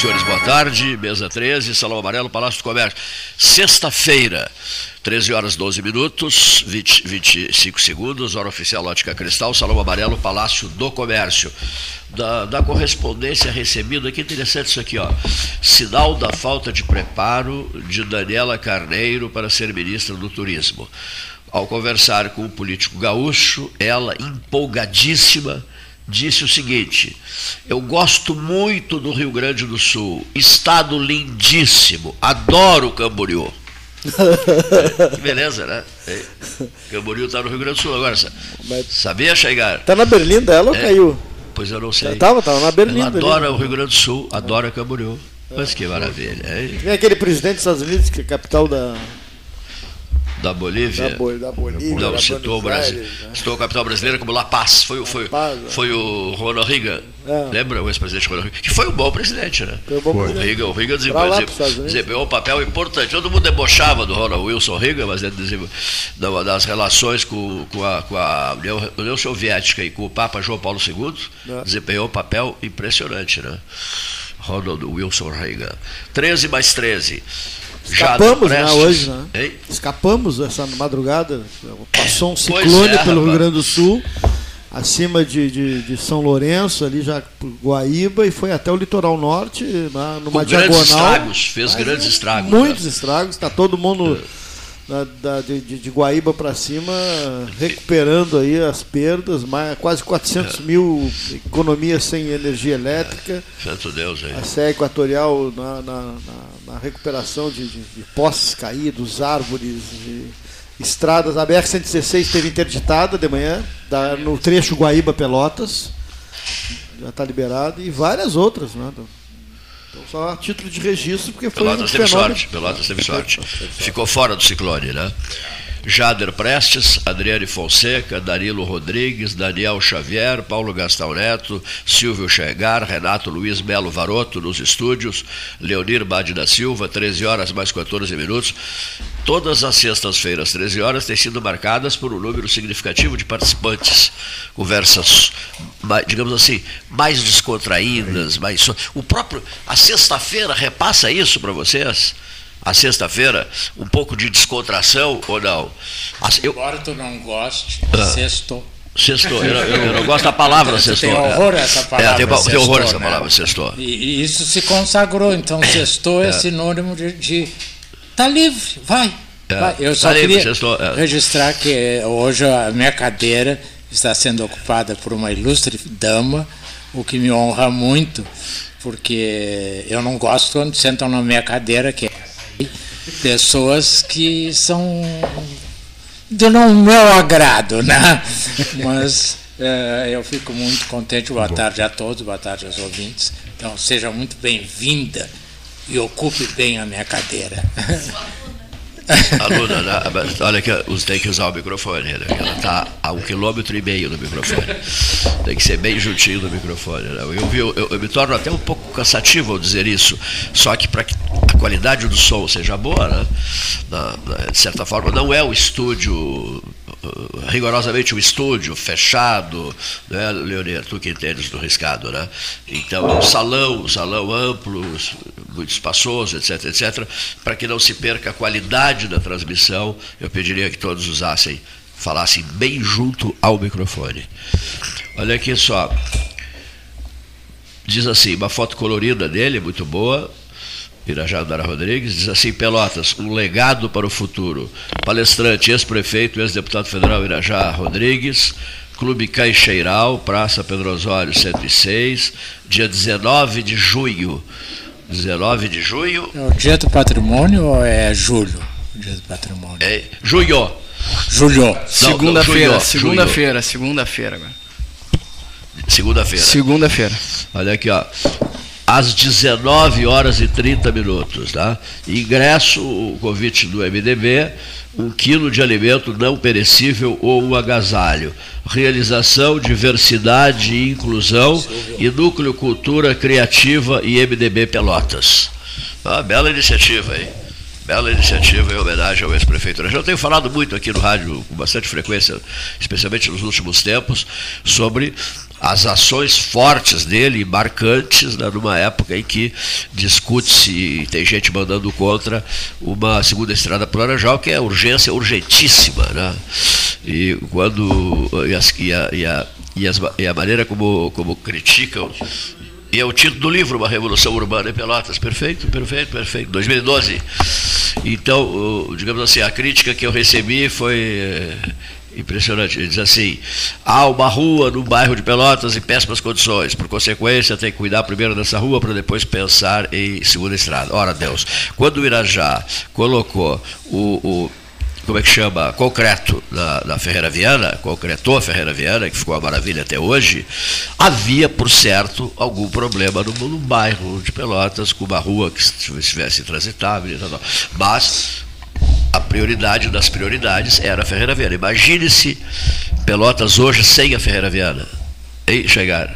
Senhores, boa tarde. Mesa 13, Salão Amarelo, Palácio do Comércio. Sexta-feira, 13 horas 12 minutos, 20, 25 segundos, hora oficial Ótica Cristal, Salão Amarelo, Palácio do Comércio. Da, da correspondência recebida, que interessante isso aqui, ó. Sinal da falta de preparo de Daniela Carneiro para ser ministra do Turismo. Ao conversar com o político gaúcho, ela empolgadíssima disse o seguinte: Eu gosto muito do Rio Grande do Sul, estado lindíssimo, adoro Camboriú. que beleza, né? Camboriú está no Rio Grande do Sul agora. Sabia, chegar? Está na Berlinda ela ou é, caiu? Pois eu não sei. Estava, estava na Berlinda. Ela adora ali. o Rio Grande do Sul, adora Camboriú. Mas que maravilha. Tem aquele presidente dos Estados Unidos, que é capital da, da Bolívia. Da, Bol da Bolívia. Não, citou o Brasil. Né? Citou a capital brasileira como La Paz. Foi, foi, Paz, é. foi o Ronald Reagan. É. Lembra o ex-presidente Ronald Reagan? Que foi um bom presidente, né? Foi um bom foi. presidente. O Reagan, o Reagan desempenhou um papel importante. Todo mundo debochava do Ronald Wilson Reagan, mas ele desempenhou das relações com, com, a, com a União, União, Soviética e com o Papa João Paulo II, é. desempenhou um papel impressionante, né? Ronald Wilson Reagan. 13 mais 13. Escapamos né, hoje, né? Ei? Escapamos essa madrugada. Passou um ciclone é, pelo Rio Grande do Sul, acima de, de, de, São Lourenço, ali já por Guaíba, e foi até o litoral norte, na, numa Com diagonal. Grandes estragos, fez Mas, grandes estragos. Muitos né? estragos, está todo mundo. É da, da, de, de, Guaíba para cima, recuperando aí as perdas, mais, quase 400 mil economias sem energia elétrica. Santo Deus aí. A Serra Equatorial na, na, na, na recuperação de, de, de, postes caídos, árvores, estradas. A BR-116 esteve interditada de manhã, da, no trecho Guaíba-Pelotas, já está liberado, e várias outras, né? Então, só a título de registro, porque foi Pelotas um teve fenômeno... sorte, Pelotas teve sorte. Ficou fora do ciclone, né? Jader Prestes, Adriane Fonseca, Danilo Rodrigues, Daniel Xavier, Paulo Gastão Neto, Silvio Chegar, Renato Luiz Melo Varoto nos estúdios, Leonir Bade da Silva, 13 horas mais 14 minutos. Todas as sextas-feiras, 13 horas, têm sido marcadas por um número significativo de participantes. Conversas, digamos assim, mais descontraídas, mais. O próprio. A sexta-feira repassa isso para vocês? A sexta-feira, um pouco de descontração ou não? Eu... Embora tu não goste, ah. sextou. Sextou, eu, eu, eu, não gosto da palavra sextou. Tem horror é. essa palavra. É, tem, sextou, tem horror essa né? palavra sextou. E, e, isso se consagrou, então sextou é, é sinônimo de, de tá livre, vai. É, vai. Eu só tá queria livre, sextou, é. registrar que hoje a minha cadeira está sendo ocupada por uma ilustre dama, o que me honra muito, porque eu não gosto quando sentam na minha cadeira, que é pessoas que são do não meu agrado, né? Mas é, eu fico muito contente. Boa tarde a todos, boa tarde aos ouvintes. Então, seja muito bem-vinda e ocupe bem a minha cadeira. Aluna, né? olha que você tem que usar o microfone, né? ela está a um quilômetro e meio do microfone. Tem que ser bem juntinho do microfone. Né? Eu, eu, eu, eu, me torno até um pouco cansativo ao dizer isso, só que para que a qualidade do som seja boa, né? na, na, de certa forma, não é o estúdio rigorosamente um estúdio fechado, né, Leonir, tu que entendes do riscado, né? Então, um salão, um salão amplo, muito espaçoso, etc, etc, para que não se perca a qualidade da transmissão, eu pediria que todos usassem falassem bem junto ao microfone. Olha aqui só. Diz assim, uma foto colorida dele, muito boa. Irajá Dara Rodrigues, diz assim, Pelotas, um legado para o futuro. Palestrante, ex-prefeito, ex-deputado federal Irajá Rodrigues, Clube Caixeiral, Praça Pedro Osório 106, dia 19 de junho. 19 de junho. É o dia do patrimônio ou é julho? Dia do patrimônio. É, junho. Julho. Segunda-feira, segunda-feira, segunda-feira agora. Segunda-feira. Segunda-feira. Olha aqui, ó. Às 19 horas e 30 minutos, tá? Ingresso, o convite do MDB, um quilo de alimento não perecível ou um agasalho. Realização, diversidade e inclusão e núcleo cultura criativa e MDB Pelotas. Ah, bela iniciativa, hein? Bela iniciativa em homenagem ao ex-prefeito. Eu já tenho falado muito aqui no rádio, com bastante frequência, especialmente nos últimos tempos, sobre as ações fortes dele, marcantes, né, numa época em que discute-se tem gente mandando contra uma segunda estrada para o Laranjal, que é urgência urgentíssima. Né? E quando. E, as, e, a, e, a, e, e a maneira como, como criticam e é o título do livro, Uma Revolução Urbana em Pelotas. Perfeito, perfeito, perfeito. 2012. Então, digamos assim, a crítica que eu recebi foi Impressionante. Ele diz assim: há uma rua no bairro de Pelotas em péssimas condições. Por consequência, tem que cuidar primeiro dessa rua para depois pensar em segunda estrada. Ora, Deus, quando o Irajá colocou o, o como é que chama, concreto da, da Ferreira Viana, concretou a Ferreira Viana, que ficou uma maravilha até hoje, havia, por certo, algum problema no, no bairro de Pelotas, com uma rua que estivesse transitável, e tal, tal. mas a prioridade das prioridades era a Ferreira Viana. Imagine-se Pelotas hoje sem a Ferreira Viana. E chegar.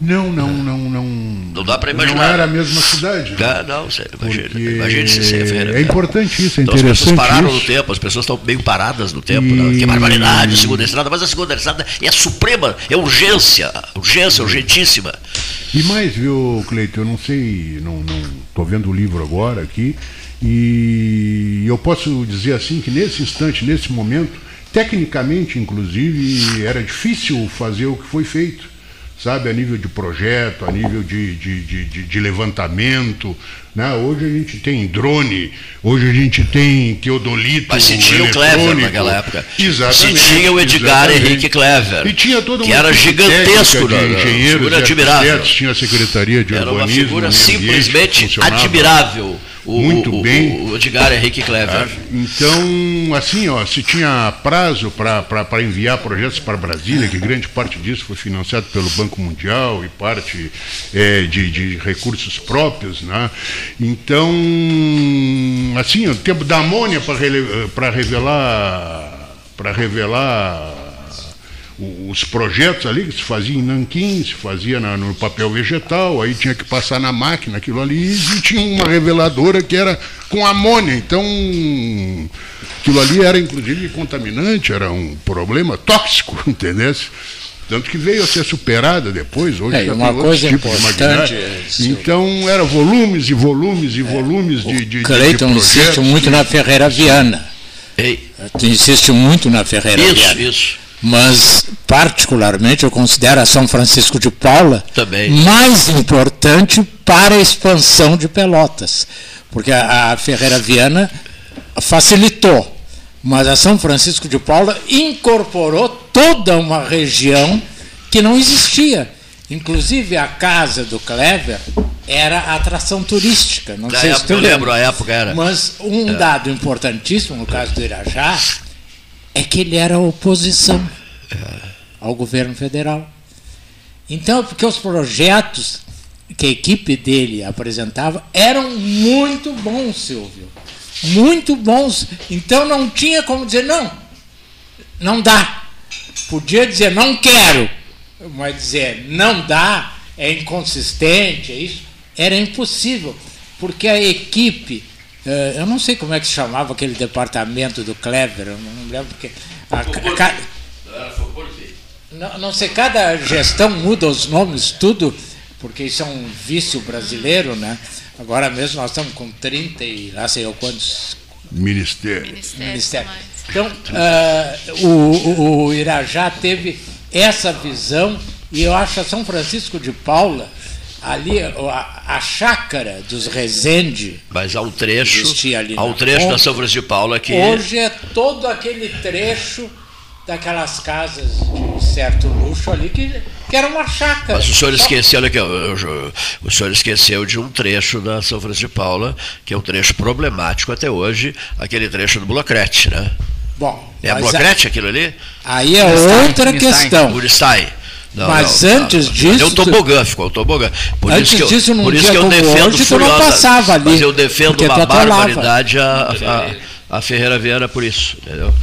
Não, não, não, não. Não dá para imaginar. Não era a mesma cidade. Né? Ah, não, imagine, imagine-se sem a Ferreira Viana. É importante isso, é então, interessante. As pessoas pararam isso. no tempo, as pessoas estão meio paradas no tempo. E... Né? Que barbaridade, segunda estrada, mas a segunda estrada é a suprema, é urgência, urgência, urgentíssima. E mais, viu, Cleiton, eu não sei, não estou vendo o livro agora aqui. E eu posso dizer assim que nesse instante, nesse momento, tecnicamente, inclusive, era difícil fazer o que foi feito, sabe, a nível de projeto, a nível de, de, de, de levantamento. Né? Hoje a gente tem drone, hoje a gente tem teodolito. Mas se tinha o Clever naquela época. Exatamente. Se tinha o Edgar exatamente. Henrique Clever. E tinha todo que era gigantesco, de engenheiros, figura admirável. tinha a Secretaria de era Urbanismo. Era uma figura simplesmente admirável o, muito o, bem. O, Edgar Henrique Clever. É, então, assim, ó, se tinha prazo para enviar projetos para Brasília, que grande parte disso foi financiado pelo Banco Mundial e parte é, de, de, recursos próprios, né? Então, assim, o tempo da amônia para revelar para revelar os projetos ali que se fazia em nanquim, se fazia na, no papel vegetal, aí tinha que passar na máquina aquilo ali, e tinha uma reveladora que era com amônia. Então, aquilo ali era inclusive contaminante, era um problema tóxico, entendeu? Tanto que veio a ser superada depois, hoje é, uma coisa tipo importante. Então, era volumes e volumes e é, volumes de, de, Cleiton de insiste muito na Ferreira Viana. Ei. Tu insiste muito na Ferreira isso, Viana. Isso, isso mas particularmente eu considero a São Francisco de Paula Também. mais importante para a expansão de Pelotas, porque a, a Ferreira Viana facilitou, mas a São Francisco de Paula incorporou toda uma região que não existia. Inclusive a casa do Clever era atração turística. Não Na sei época, se tu eu lembro, a época era. Mas um é. dado importantíssimo no caso do Irajá é que ele era oposição ao governo federal. Então, porque os projetos que a equipe dele apresentava eram muito bons, Silvio. Muito bons. Então não tinha como dizer não. Não dá. Podia dizer não quero, mas dizer não dá, é inconsistente, é isso. Era impossível, porque a equipe eu não sei como é que se chamava aquele departamento do Clever, eu não lembro porque. A, a, não, não sei, cada gestão muda os nomes, tudo, porque isso é um vício brasileiro, né? Agora mesmo nós estamos com 30 e lá sei eu quantos Ministério. Ministério. Ministério. Então, uh, o, o Irajá teve essa visão, e eu acho a São Francisco de Paula ali a, a chácara dos Rezende. Mas há um trecho, ali há um trecho da São Francisco de Paula que hoje é todo aquele trecho daquelas casas de certo luxo ali que, que era uma chácara. Mas o senhor esqueceu, olha aqui, o senhor esqueceu de um trecho da São Francisco de Paula, que é um trecho problemático até hoje, aquele trecho do Blocrete, né? Bom, é a Blocrete aquilo ali? Aí é outra questão. Uristai. Não, Mas não, antes não, disso. Deu tobogã, ficou tobogã. Por antes isso que eu, disso, num por isso que eu defendo hoje, tu não passava ali. Mas eu defendo uma barbaridade a, a, a, Ferreira Vieira por isso, entendeu?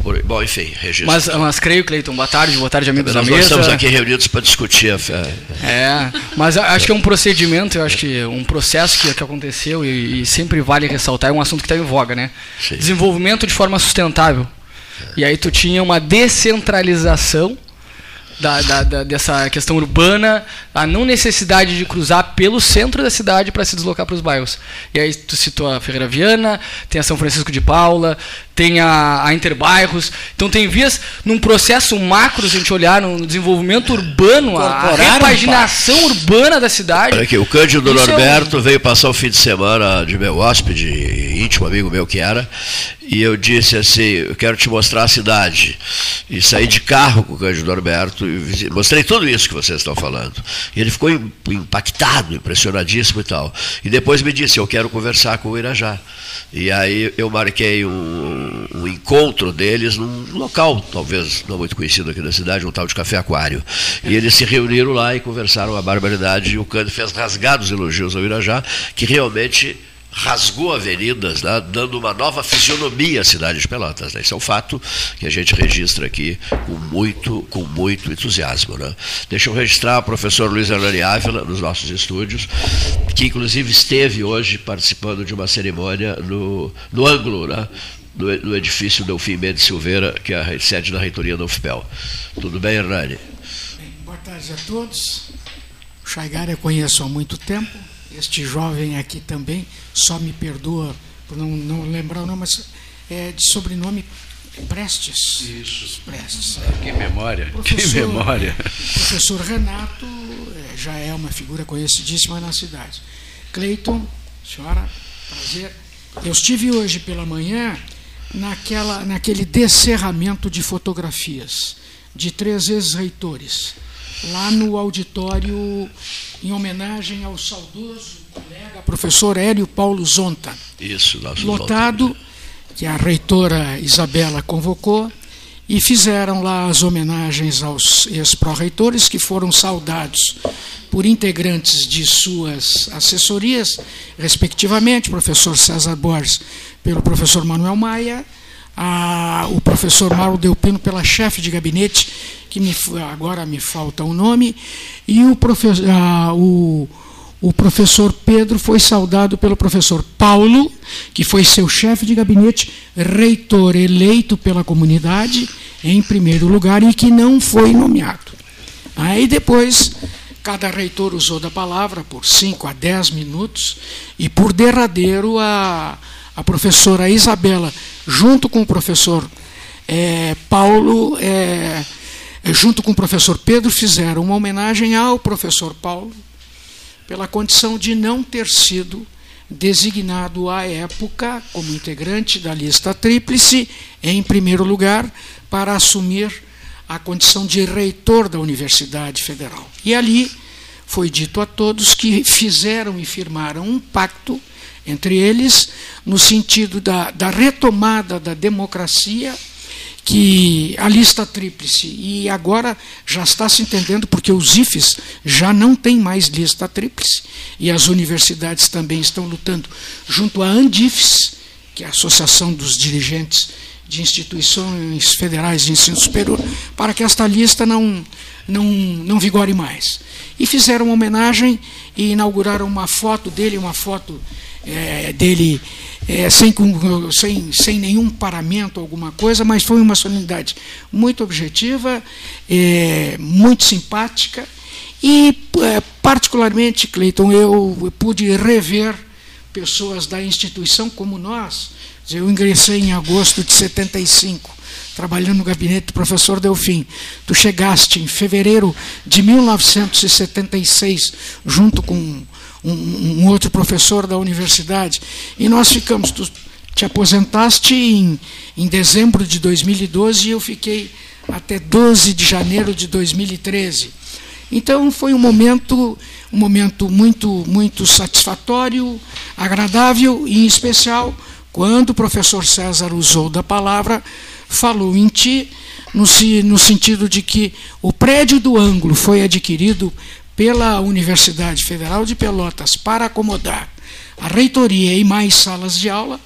Por, bom, enfim, registro. Mas, mas creio, Cleiton, boa tarde, boa tarde, amigos nós da mesa. Nós estamos aqui reunidos para discutir a fé. É, mas acho que é um procedimento, eu acho que um processo que, que aconteceu e, e sempre vale ressaltar, é um assunto que está em voga, né? Sim. Desenvolvimento de forma sustentável. E aí tu tinha uma descentralização da, da, da, dessa questão urbana, a não necessidade de cruzar pelo centro da cidade para se deslocar para os bairros. E aí tu citou a Ferreira Viana, tem a São Francisco de Paula, tem a, a Interbairros. Então tem vias num processo macro, se a gente olhar no desenvolvimento urbano, a repaginação urbana da cidade. Olha aqui, o Cândido Norberto é um... veio passar o fim de semana de meu hóspede, íntimo amigo meu que era, e eu disse assim, eu quero te mostrar a cidade. E saí de carro com o Cândido Norberto, e mostrei tudo isso que vocês estão falando. E ele ficou impactado, impressionadíssimo e tal. E depois me disse, eu quero conversar com o Irajá. E aí eu marquei um, um, encontro deles num local, talvez não muito conhecido aqui da cidade, um tal de Café Aquário. E eles se reuniram lá e conversaram a barbaridade. E o Cândido fez rasgados elogios ao Irajá, que realmente rasgou avenidas, né, dando uma nova fisionomia à cidade de Pelotas. Né? Isso é um fato que a gente registra aqui com muito, com muito entusiasmo. Né? Deixa eu registrar o professor Luiz Hernani Ávila nos nossos estúdios, que inclusive esteve hoje participando de uma cerimônia no, no ângulo, né? No, no edifício Delfim Mendes Silveira, que é a sede da reitoria da UFPEL. Tudo bem, Hernani? Bem, boa tarde a todos. O Chaigar eu conheço há muito tempo este jovem aqui também, só me perdoa por não, não lembrar o nome, mas é de sobrenome Prestes. Isso. Prestes. Que memória, professor, que memória. Professor Renato é, já é uma figura conhecidíssima na cidade. Cleiton, senhora, prazer. Eu estive hoje pela manhã naquela, naquele descerramento de fotografias de três ex-reitores lá no auditório em homenagem ao saudoso colega professor Hélio Paulo Zonta. Isso, lotado, que a reitora Isabela convocou, e fizeram lá as homenagens aos ex-pró-reitores que foram saudados por integrantes de suas assessorias, respectivamente, professor César Borges pelo professor Manuel Maia, a, o professor Mauro Delpino pela chefe de gabinete que me, agora me falta o nome, e o professor, ah, o, o professor Pedro foi saudado pelo professor Paulo, que foi seu chefe de gabinete, reitor eleito pela comunidade, em primeiro lugar, e que não foi nomeado. Aí depois, cada reitor usou da palavra por 5 a 10 minutos, e por derradeiro, a, a professora Isabela, junto com o professor é, Paulo, é, junto com o professor Pedro, fizeram uma homenagem ao professor Paulo, pela condição de não ter sido designado à época como integrante da lista tríplice, em primeiro lugar, para assumir a condição de reitor da Universidade Federal. E ali foi dito a todos que fizeram e firmaram um pacto entre eles, no sentido da, da retomada da democracia que a lista tríplice, e agora já está se entendendo porque os IFES já não têm mais lista tríplice, e as universidades também estão lutando junto à ANDIFES, que é a Associação dos Dirigentes de Instituições Federais de Ensino Superior, para que esta lista não, não, não vigore mais. E fizeram uma homenagem e inauguraram uma foto dele, uma foto é, dele é, sem, sem, sem nenhum paramento, alguma coisa, mas foi uma solenidade muito objetiva, é, muito simpática, e, é, particularmente, Cleiton, eu pude rever pessoas da instituição como nós. Eu ingressei em agosto de 75, trabalhando no gabinete do professor Delfim. Tu chegaste em fevereiro de 1976, junto com um, um outro professor da universidade, e nós ficamos. Tu te aposentaste em, em dezembro de 2012 e eu fiquei até 12 de janeiro de 2013. Então foi um momento, um momento muito, muito satisfatório, agradável e em especial quando o professor César usou da palavra, falou em ti no, no sentido de que o prédio do ângulo foi adquirido pela Universidade Federal de Pelotas para acomodar a reitoria e mais salas de aula.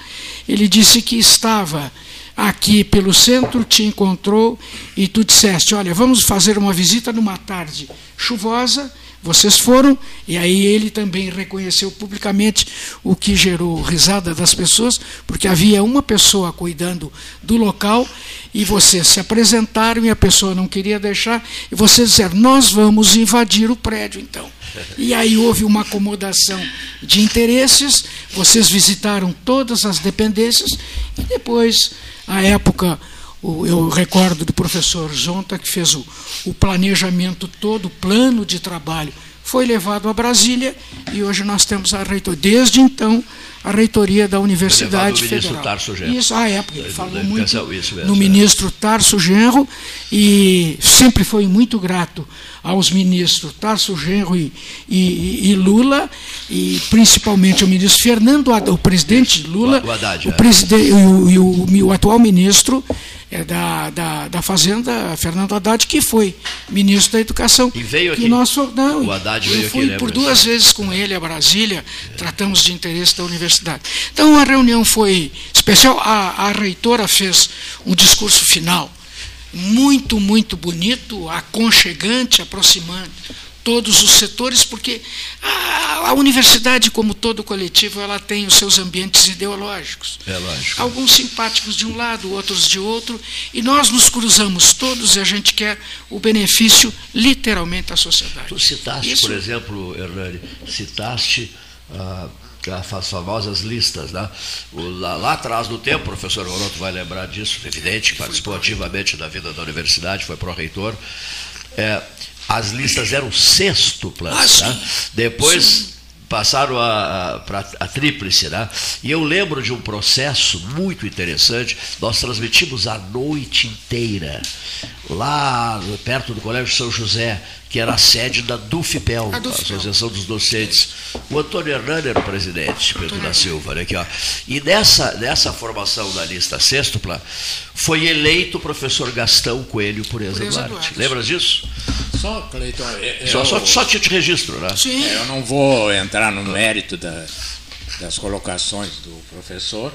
Ele disse que estava aqui pelo centro, te encontrou e tu disseste: Olha, vamos fazer uma visita numa tarde chuvosa. Vocês foram, e aí ele também reconheceu publicamente o que gerou risada das pessoas, porque havia uma pessoa cuidando do local e vocês se apresentaram e a pessoa não queria deixar, e vocês disseram: Nós vamos invadir o prédio então. E aí houve uma acomodação de interesses, vocês visitaram todas as dependências e depois à época, eu recordo do professor Zonta, que fez o, o planejamento todo, o plano de trabalho, foi levado a Brasília e hoje nós temos a reitoria. Desde então, a reitoria da Universidade Federal. Tarso Genro. Isso, à época, ele falou muito no ministro Tarso Genro e sempre foi muito grato aos ministros Tarso Genro e, e, e Lula, e principalmente ao ministro Fernando Haddad, o presidente Lula, o, Haddad, o, é. presidente, e o, e o, o atual ministro é, da, da, da Fazenda, Fernando Haddad, que foi ministro da Educação. E veio aqui. Nós, não, o Haddad veio eu fui aqui, por duas vezes com ele a Brasília, tratamos de interesse da universidade. Então a reunião foi especial. A, a reitora fez um discurso final muito, muito bonito, aconchegante, aproximando todos os setores, porque a, a, universidade, como todo coletivo, ela tem os seus ambientes ideológicos. É lógico. Alguns simpáticos de um lado, outros de outro, e nós nos cruzamos todos e a gente quer o benefício, literalmente, à sociedade. Tu citaste, Isso... por exemplo, Hernani, citaste. Uh, as famosas listas. Né? Lá, lá, atrás do tempo, o professor Oroto vai lembrar disso, evidente, participou ativamente da vida da universidade, foi pró-reitor. É, as listas eram sextuplas. Ah, né? Depois sim. passaram a, a, a tríplice. Né? E eu lembro de um processo muito interessante. Nós transmitimos a noite inteira, lá perto do Colégio São José, que era a sede da DUFPEL, a. Associação dos Docentes. O Antônio Hernani era o presidente, Pedro da Silva. Né, aqui, ó. E nessa, nessa formação da lista sextupla, foi eleito o professor Gastão Coelho por Duarte. Lembra disso? Só, Cleiton, eu, só, só, só te registro, né? Sim. Eu não vou entrar no mérito da, das colocações do professor,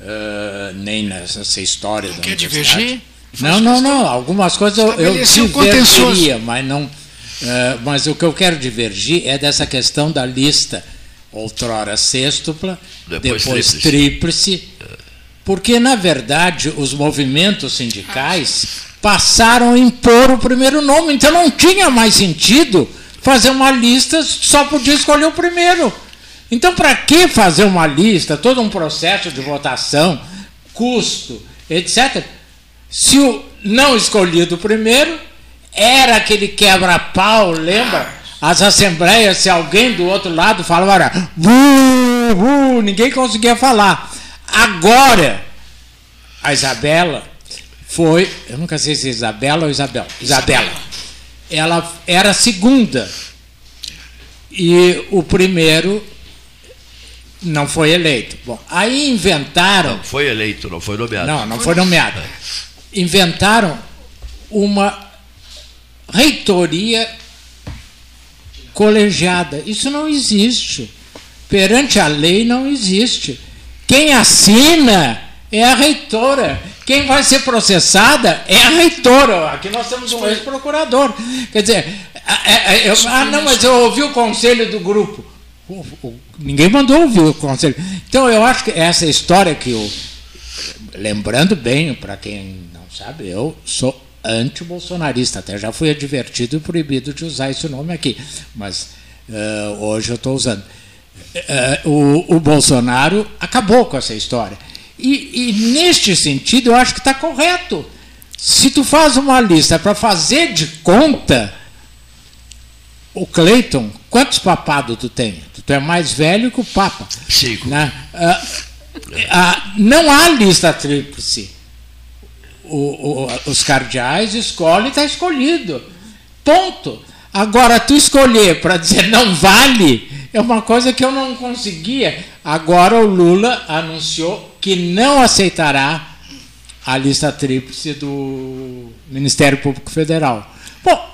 uh, nem nessa história não da quer divergir? Não, não, não. Algumas coisas eu, eu divergiria, mas não. Uh, mas o que eu quero divergir é dessa questão da lista outrora sextupla, depois, depois tríplice, porque na verdade os movimentos sindicais passaram a impor o primeiro nome, então não tinha mais sentido fazer uma lista, só podia escolher o primeiro. Então, para que fazer uma lista, todo um processo de votação, custo, etc., se o não escolhido primeiro era aquele quebra-pau, lembra? As assembleias, se alguém do outro lado falava, bu, bu, ninguém conseguia falar. Agora, a Isabela foi, eu nunca sei se é Isabela ou Isabel, Isabela. Ela era a segunda. E o primeiro não foi eleito. Bom, aí inventaram. Não foi eleito, não foi nomeado. Não, não foi nomeado inventaram uma reitoria colegiada. Isso não existe. Perante a lei não existe. Quem assina é a reitora. Quem vai ser processada é a reitora. Aqui nós temos um ex-procurador. Quer dizer, eu, ah, não, mas eu ouvi o conselho do grupo. Ninguém mandou ouvir o conselho. Então, eu acho que essa história que eu. Lembrando bem, para quem Sabe, eu sou anti-bolsonarista, até já fui advertido e proibido de usar esse nome aqui, mas uh, hoje eu estou usando. uh, o, o Bolsonaro acabou com essa história. E, e neste sentido, eu acho que está correto. Se tu faz uma lista para fazer de conta, o Cleiton, quantos papados tu tem? Tu é mais velho que o Papa. Cinco. Né? Uh, uh, não há lista tríplice. O, o, os cardeais escolhem, está escolhido. Ponto. Agora, tu escolher para dizer não vale, é uma coisa que eu não conseguia. Agora o Lula anunciou que não aceitará a lista tríplice do Ministério Público Federal. Bom,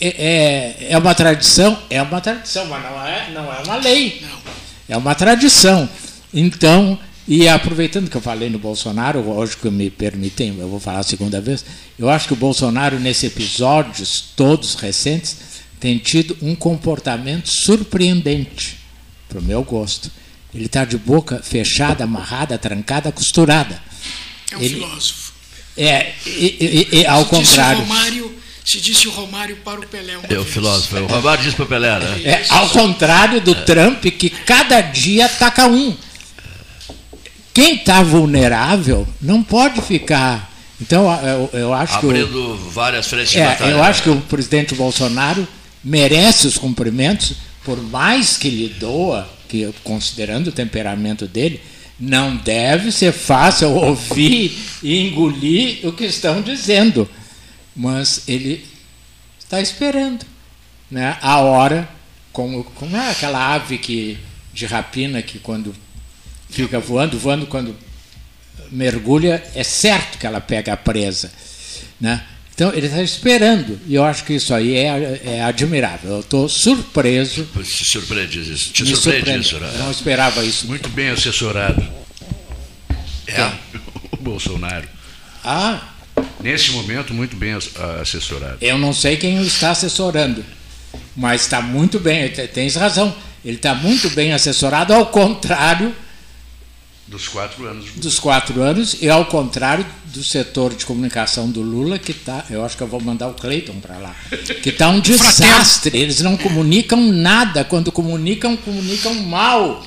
é, é, é uma tradição, é uma tradição, mas não é, não é uma lei. É uma tradição. Então, e aproveitando que eu falei no Bolsonaro, hoje que me permitem, eu vou falar a segunda vez, eu acho que o Bolsonaro, nesses episódios todos recentes, tem tido um comportamento surpreendente, para o meu gosto. Ele está de boca fechada, amarrada, trancada, costurada. É um Ele, filósofo. É, e, e, e, ao se contrário. Disse Romário, se disse o Romário para o Pelé. é o filósofo. O Romário disse para o Pelé, né? É, ao contrário do é. Trump, que cada dia ataca um. Quem está vulnerável não pode ficar. Então, eu, eu acho Abrindo que. Abrindo várias frentes é, de batalha. Eu acho que o presidente Bolsonaro merece os cumprimentos, por mais que lhe doa, que considerando o temperamento dele, não deve ser fácil ouvir e engolir o que estão dizendo. Mas ele está esperando né, a hora, como, como é aquela ave que, de rapina que quando fica voando, voando, quando mergulha, é certo que ela pega a presa. Né? Então, ele está esperando, e eu acho que isso aí é, é admirável. Eu estou surpreso. Te surpreende isso? Te surpreende, surpreende isso, né? Não esperava isso. Muito bem assessorado. É, o Bolsonaro. Ah. Nesse momento, muito bem assessorado. Eu não sei quem o está assessorando, mas está muito bem, tens razão. Ele está muito bem assessorado, ao contrário dos quatro anos. Dos quatro anos, e ao contrário do setor de comunicação do Lula, que está. Eu acho que eu vou mandar o Cleiton para lá. Que está um desastre. Eles não comunicam nada. Quando comunicam, comunicam mal.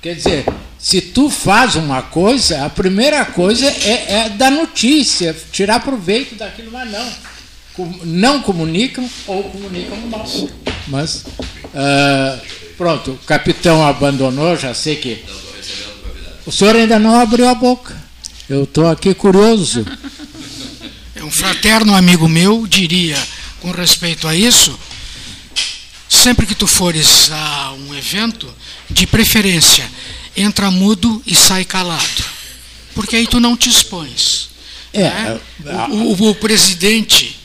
Quer dizer, se tu faz uma coisa, a primeira coisa é, é dar notícia, tirar proveito daquilo, mas não. Não comunicam ou comunicam mal. Mas, uh, pronto, o capitão abandonou, já sei que o senhor ainda não abriu a boca. Eu estou aqui curioso. É um fraterno amigo meu diria, com respeito a isso, sempre que tu fores a um evento, de preferência, entra mudo e sai calado. Porque aí tu não te expões. É, né? o, o, o, presidente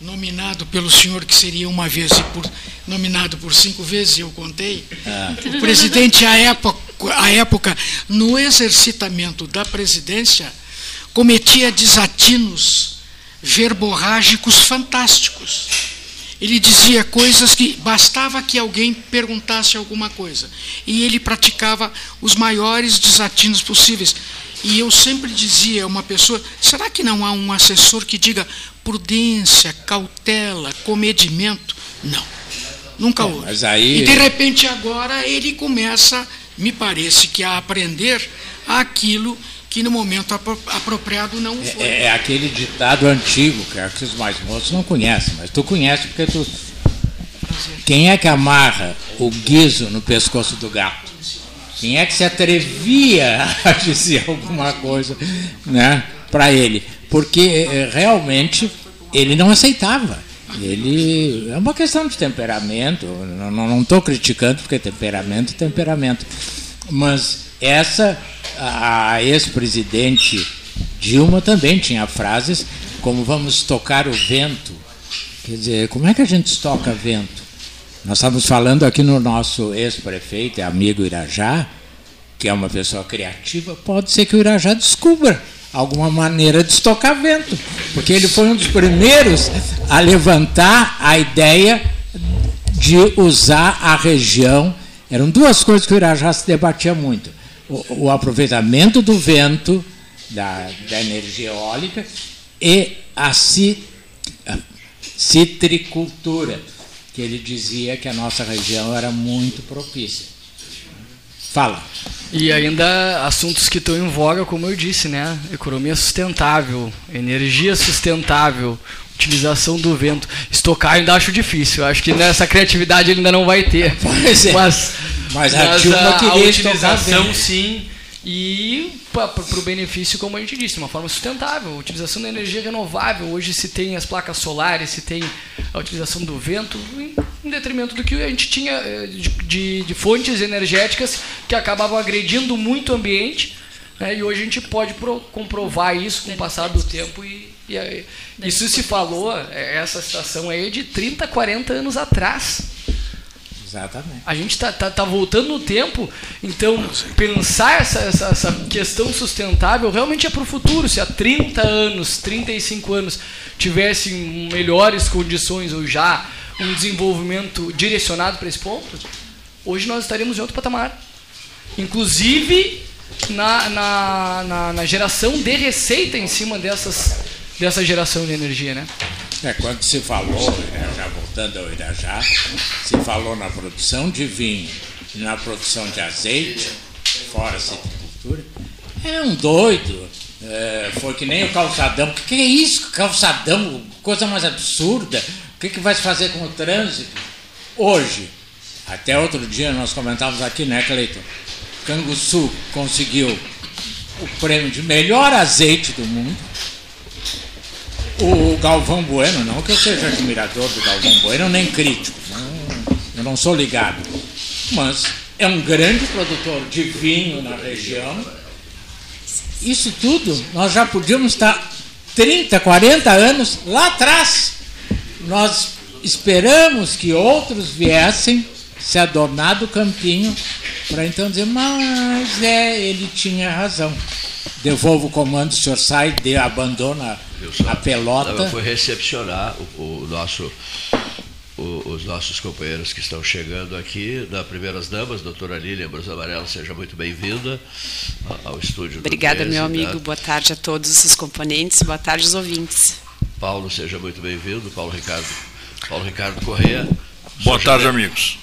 nominado pelo senhor, que seria uma vez e por, nominado por cinco vezes, eu contei, é. o presidente, à época, à época, no exercitamento da presidência, cometia desatinos verborrágicos fantásticos. Ele dizia coisas que bastava que alguém perguntasse alguma coisa. E ele praticava os maiores desatinos possíveis. E eu sempre dizia a uma pessoa: será que não há um assessor que diga prudência, cautela, comedimento? Não, nunca houve. Mas aí... E de repente agora ele começa, me parece que a aprender aquilo que no momento apropriado não foi. É, é, aquele ditado antigo, que, é que os mais moços não conhecem, mas tu conhece porque tu. Quem é que amarra o guiso no pescoço do gato? Quem é que se atrevia a dizer alguma coisa né, para ele? Porque eh, realmente ele não aceitava. Ele é uma questão de temperamento. Não estou criticando porque temperamento, temperamento. Mas essa a ex-presidente Dilma também tinha frases como vamos tocar o vento. Quer dizer, como é que a gente estoca vento? Nós estamos falando aqui no nosso ex-prefeito amigo Irajá, que é uma pessoa criativa, pode ser que o Irajá descubra alguma maneira de estocar vento, porque ele foi um dos primeiros a levantar a ideia de usar a região. Eram duas coisas que o Irajá se debatia muito: o, o aproveitamento do vento, da, da energia eólica, e a, a citricultura, porque ele dizia que a nossa região era muito propícia. Fala. E ainda assuntos que estão em voga, como eu disse, né? Economia sustentável, energia sustentável, utilização do vento. Estocar ainda acho difícil. Acho que nessa criatividade ele ainda não vai ter. Mas, é. mas, mas, a, mas a, a utilização sim e para o benefício, como a gente disse, de uma forma sustentável, utilização da energia renovável. Hoje se tem as placas solares, se tem a utilização do vento, em, detrimento do que a gente tinha eh, de, de, de fontes energéticas que acabavam agredindo muito o ambiente. Né? E hoje a gente pode pro, comprovar isso com o passar do tempo. E, e isso se falou, eh, essa situação aí de 30, 40 anos atrás. Exatamente. A gente está tá, tá voltando no tempo, então pensar essa, essa, essa questão sustentável realmente é para o futuro. Se há 30 anos, 35 anos tivessem melhores condições ou já um desenvolvimento direcionado para esse ponto, hoje nós estaríamos em outro patamar. Inclusive na, na, na, na geração de receita em cima dessas, dessa geração de energia, né? É, quando se falou, né, já voltando ao Irajá, se falou na produção de vinho e na produção de azeite, fora a citricultura, é um doido. É, foi que nem o calçadão. O que, é isso, calçadão? Coisa mais absurda. O que, que vai se fazer com o trânsito? Hoje, até outro dia nós comentávamos aqui, né, Cleiton? Canguçu conseguiu o prêmio de melhor azeite do mundo o Galvão Bueno, não que eu seja admirador do Galvão Bueno, nem crítico, não, eu não sou ligado, mas é um grande produtor de vinho na região. Isso tudo nós já podíamos estar 30, 40 anos lá atrás. Nós esperamos que outros viessem se adornar do campinho para então dizer, mas é, ele tinha razão. Devolvo o comando, o senhor sai, de, abandona a pelota. Eu fui recepcionar o, o nosso, o, os nossos companheiros que estão chegando aqui, da Primeiras Damas, doutora Lília Brusa Amarelo, seja muito bem-vinda ao estúdio Obrigada, meu amigo. Boa tarde a todos os componentes, boa tarde aos ouvintes. Paulo, seja muito bem-vindo. Paulo Ricardo, Paulo Ricardo Correia. Boa tarde, amigos.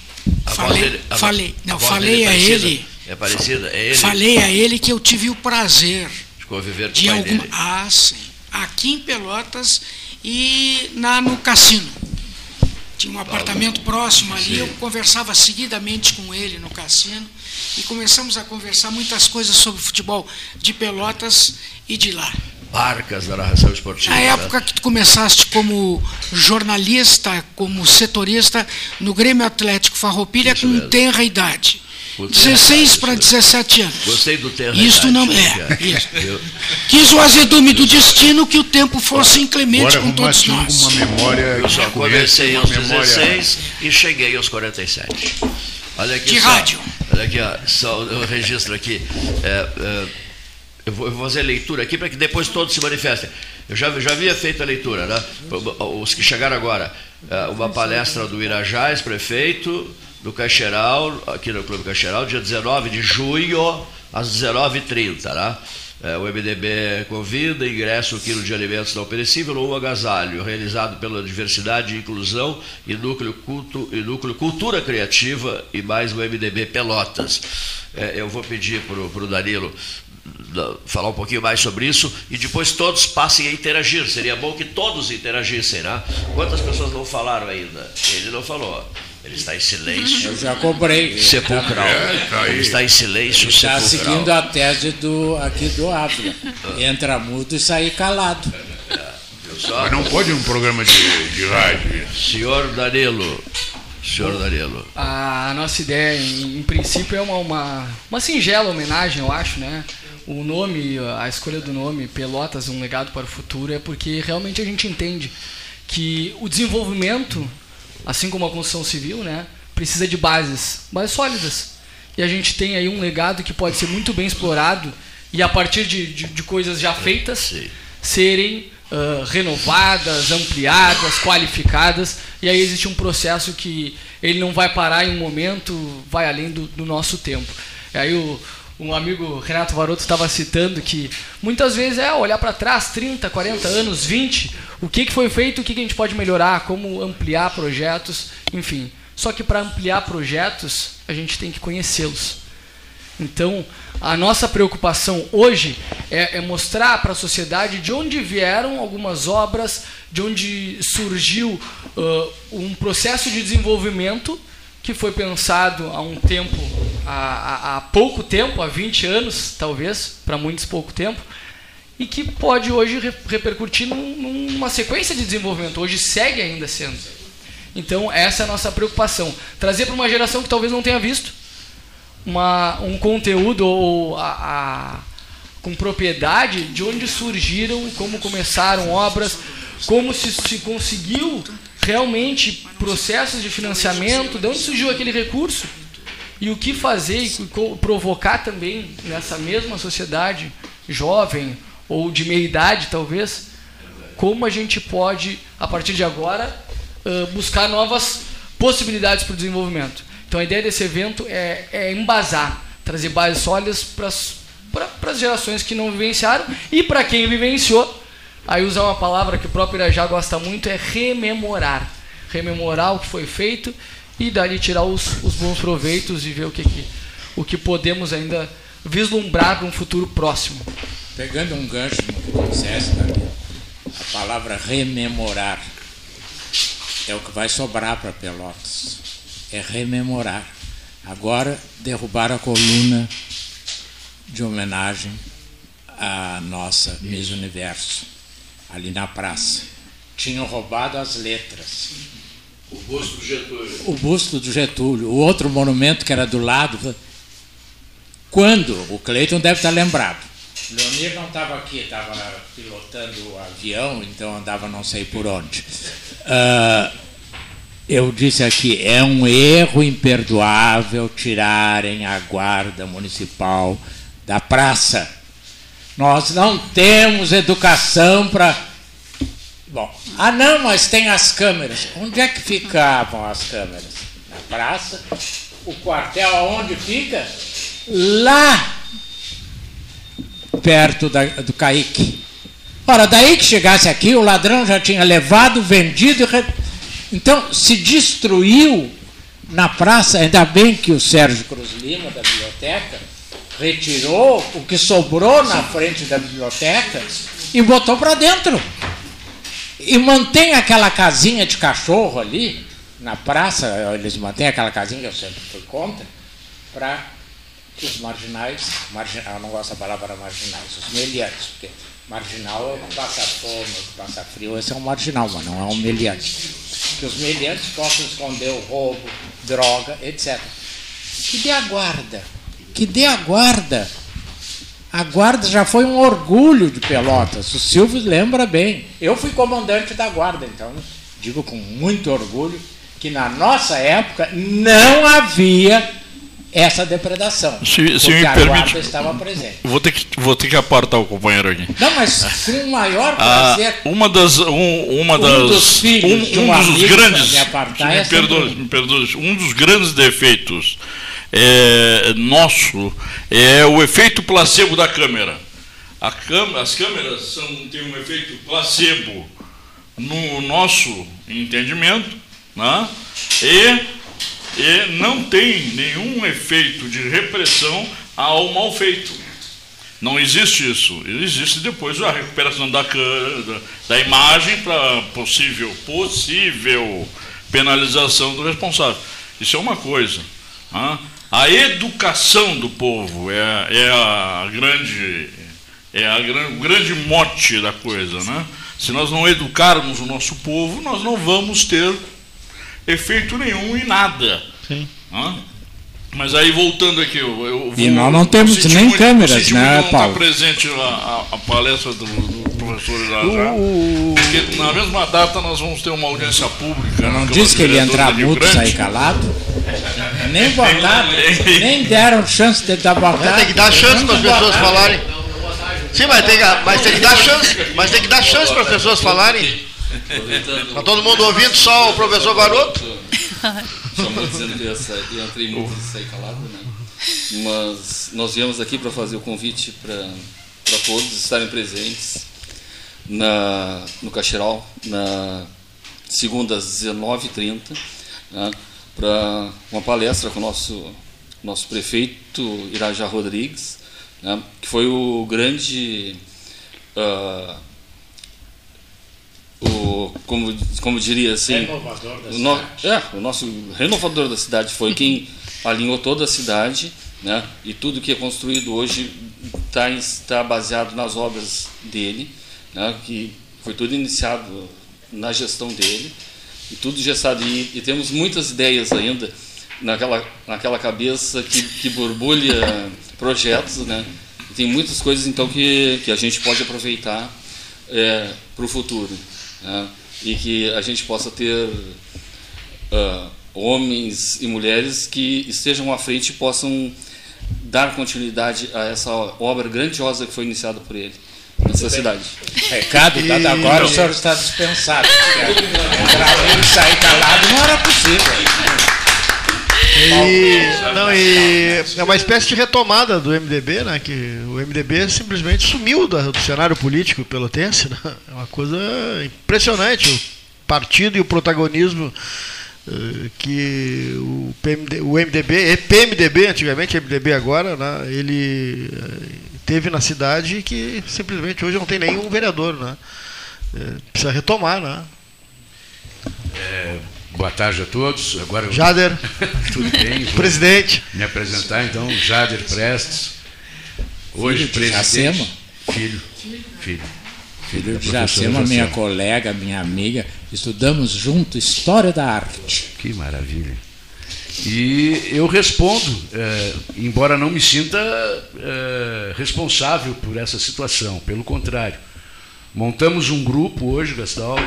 falei, dele, a, falei, não, falei a ele. É parecida? É ele? Falei a ele que eu tive o prazer de conviver com de o pai alguma, dele. Ah, sim aqui em Pelotas e na, no cassino. Tinha um apartamento próximo ali, eu conversava seguidamente com ele no cassino e começamos a conversar muitas coisas sobre futebol de Pelotas e de lá. Marcas da narração esportiva. Na época que tu começaste como jornalista, como setorista no Grêmio Atlético Farroupilha Isso com mesmo. tenra idade. 16 para 17 anos. Gostei do termo. Isso não é. Isso. Quis o azedume do destino que o tempo fosse inclemente Agora, com todos nós. Uma memória eu só comecei aos 16 e cheguei aos 47. Olha aqui. De só, rádio. Olha aqui, ó, só eu registro aqui. É, é, eu, vou, eu vou fazer leitura aqui para que depois todos se manifestem. Eu já, já havia feito a leitura, né? Os que chegaram agora. É, uma palestra do Irajá, ex-prefeito do Caixeral, aqui no Clube Caixeral, dia 19 de junho, às 19h30, né? É, o MDB convida, ingresso o quilo de alimentos não perecível ou um agasalho, realizado pela Diversidade e Inclusão e Núcleo, Culto, e Núcleo Cultura Criativa e mais o MDB Pelotas. É, eu vou pedir para o Danilo falar um pouquinho mais sobre isso e depois todos passem a interagir. Seria bom que todos interagissem, né? Quantas pessoas não falaram ainda? Ele não falou. Ele está em silêncio. Eu já comprei. Sepulcral. É, tá ele está em silêncio Ele está seguindo a tese do, aqui do Ávila. Entra mudo e sai calado. Mas não pode um programa de, de rádio. Senhor Danilo. Senhor Danilo. A nossa ideia, em, em princípio, é uma, uma, uma singela homenagem, eu acho, né? O nome, a escolha do nome, Pelotas, um legado para o futuro, é porque realmente a gente entende que o desenvolvimento assim como a construção civil, né, precisa de bases, bases sólidas. E a gente tem aí um legado que pode ser muito bem explorado e a partir de, de, de coisas já feitas serem uh, renovadas, ampliadas, qualificadas. E aí existe um processo que ele não vai parar em um momento, vai além do, do nosso tempo. E aí o, um amigo Renato Varoto estava citando que muitas vezes é olhar para trás, 30, 40 anos, 20, o que, que foi feito, o que, que a gente pode melhorar, como ampliar projetos, enfim. Só que para ampliar projetos, a gente tem que conhecê-los. Então, a nossa preocupação hoje é, é mostrar para a sociedade de onde vieram algumas obras, de onde surgiu uh, um processo de desenvolvimento que foi pensado há um tempo, há, há pouco tempo, há 20 anos, talvez, para muitos pouco tempo, e que pode hoje repercutir num, numa sequência de desenvolvimento. Hoje segue ainda sendo. Então, essa é a nossa preocupação. Trazer para uma geração que talvez não tenha visto uma, um conteúdo ou a, a, com propriedade de onde surgiram, como começaram obras, como se, se conseguiu realmente processos de financiamento, de onde surgiu aquele recurso e o que fazer e provocar também nessa mesma sociedade jovem ou de meia idade talvez, como a gente pode a partir de agora buscar novas possibilidades para o desenvolvimento. Então a ideia desse evento é, é embasar, trazer bases sólidas para as gerações que não vivenciaram e para quem vivenciou Aí usar uma palavra que o próprio Irajá gosta muito é rememorar. Rememorar o que foi feito e dali tirar os, os bons proveitos e ver o que, que, o que podemos ainda vislumbrar para um futuro próximo. Pegando um gancho no que disseste, a palavra rememorar é o que vai sobrar para Pelotas. É rememorar. Agora derrubar a coluna de homenagem à nossa Miss Universo ali na praça. Tinham roubado as letras. O busto do Getúlio. O busto do Getúlio. O outro monumento que era do lado. Quando? O Cleiton deve estar lembrado. Leonir não estava aqui, estava pilotando o avião, então andava não sei por onde. Uh, eu disse aqui, é um erro imperdoável tirarem a guarda municipal da praça. Nós não temos educação para. Bom, ah não, mas tem as câmeras. Onde é que ficavam as câmeras? Na praça. O quartel aonde fica? Lá perto da, do Caique. Ora, daí que chegasse aqui, o ladrão já tinha levado, vendido. Re... Então, se destruiu na praça. Ainda bem que o Sérgio Cruz Lima, da biblioteca, retirou o que sobrou na frente da biblioteca e botou para dentro. E mantém aquela casinha de cachorro ali, na praça, eles mantêm aquela casinha eu sempre fui contra, para que os marginais, marginal, eu não gosto da palavra marginais, os meliantes, porque marginal é o que passa fome, o que passa frio, esse é um marginal, mas não é um meliante. Que os meliantes possam esconder o roubo, droga, etc. Que dê a guarda que dê a guarda. A guarda já foi um orgulho de Pelotas. O Silvio lembra bem. Eu fui comandante da guarda, então digo com muito orgulho que na nossa época não havia essa depredação. Se, se me a permite, guarda estava presente. Vou ter, que, vou ter que apartar o companheiro aqui. Não, mas com o maior ah, prazer. Ah, uma das. Um, uma um das, dos filhos um, um, um dos grandes. Me, apartar, me, é perdoe, me perdoe, um dos grandes defeitos é, nosso é o efeito placebo da câmera. as câmeras são, têm um efeito placebo no nosso entendimento né? e, e não tem nenhum efeito de repressão ao mal feito. Não existe isso. Existe depois a recuperação da, da, da imagem para possível, possível penalização do responsável. Isso é uma coisa. Né? A educação do povo é, é a grande é a, o grande mote da coisa, né? Se nós não educarmos o nosso povo, nós não vamos ter efeito nenhum em nada. Sim. Né? Mas aí voltando aqui, eu, eu vou, e nós não temos nem muito, câmeras, né, não Paulo? Está presente a, a, a, palestra do, do já uh, porque na mesma data nós vamos ter uma audiência pública. Eu não disse que ele ia entrar mudo, sair calado. Nem botaram, nem deram chance de dar boa Tem que dar chance para as pessoas falarem. Sim, mas tem, mas tem que dar chance, mas tem que dar chance para as pessoas falarem. Está todo mundo ouvindo só o professor Baroto? Só dizendo que eu entrei muito e saí calado, né? mas nós viemos aqui para fazer o convite para todos estarem presentes na, no Cacheral, na segunda às 19h30, né, para uma palestra com o nosso, nosso prefeito Irajá Rodrigues, né, que foi o grande. Uh, o, como, como diria assim. Renovador da no, é, o nosso renovador da cidade foi quem alinhou toda a cidade, né? E tudo que é construído hoje está está baseado nas obras dele, né? Que foi tudo iniciado na gestão dele e tudo gestado e, e temos muitas ideias ainda naquela naquela cabeça que, que borbulha projetos, né? E tem muitas coisas então que que a gente pode aproveitar é, para o futuro né? e que a gente possa ter uh, homens e mulheres que estejam à frente e possam dar continuidade a essa obra grandiosa que foi iniciada por ele nessa cidade. Recado dado agora, o senhor está dispensado. Entrar e sair calado não era possível. E, não, e é uma espécie de retomada do MDB, né? Que o MDB simplesmente sumiu do, do cenário político pelotense, né? É uma coisa impressionante. O partido e o protagonismo uh, que o, PMD, o MDB, PMDB antigamente, MDB agora, né? Ele uh, teve na cidade que simplesmente hoje não tem nenhum vereador, né? Uh, precisa retomar, né? É Boa tarde a todos. Agora Jader. Tudo bem? Vou presidente. Me apresentar então, Jader Prestes. Hoje filho presidente. Jacema. Filho. Filho. Filho de Jacema, minha colega, minha amiga. Estudamos junto História da Arte. Que maravilha. E eu respondo, é, embora não me sinta é, responsável por essa situação, pelo contrário. Montamos um grupo hoje, Gastal,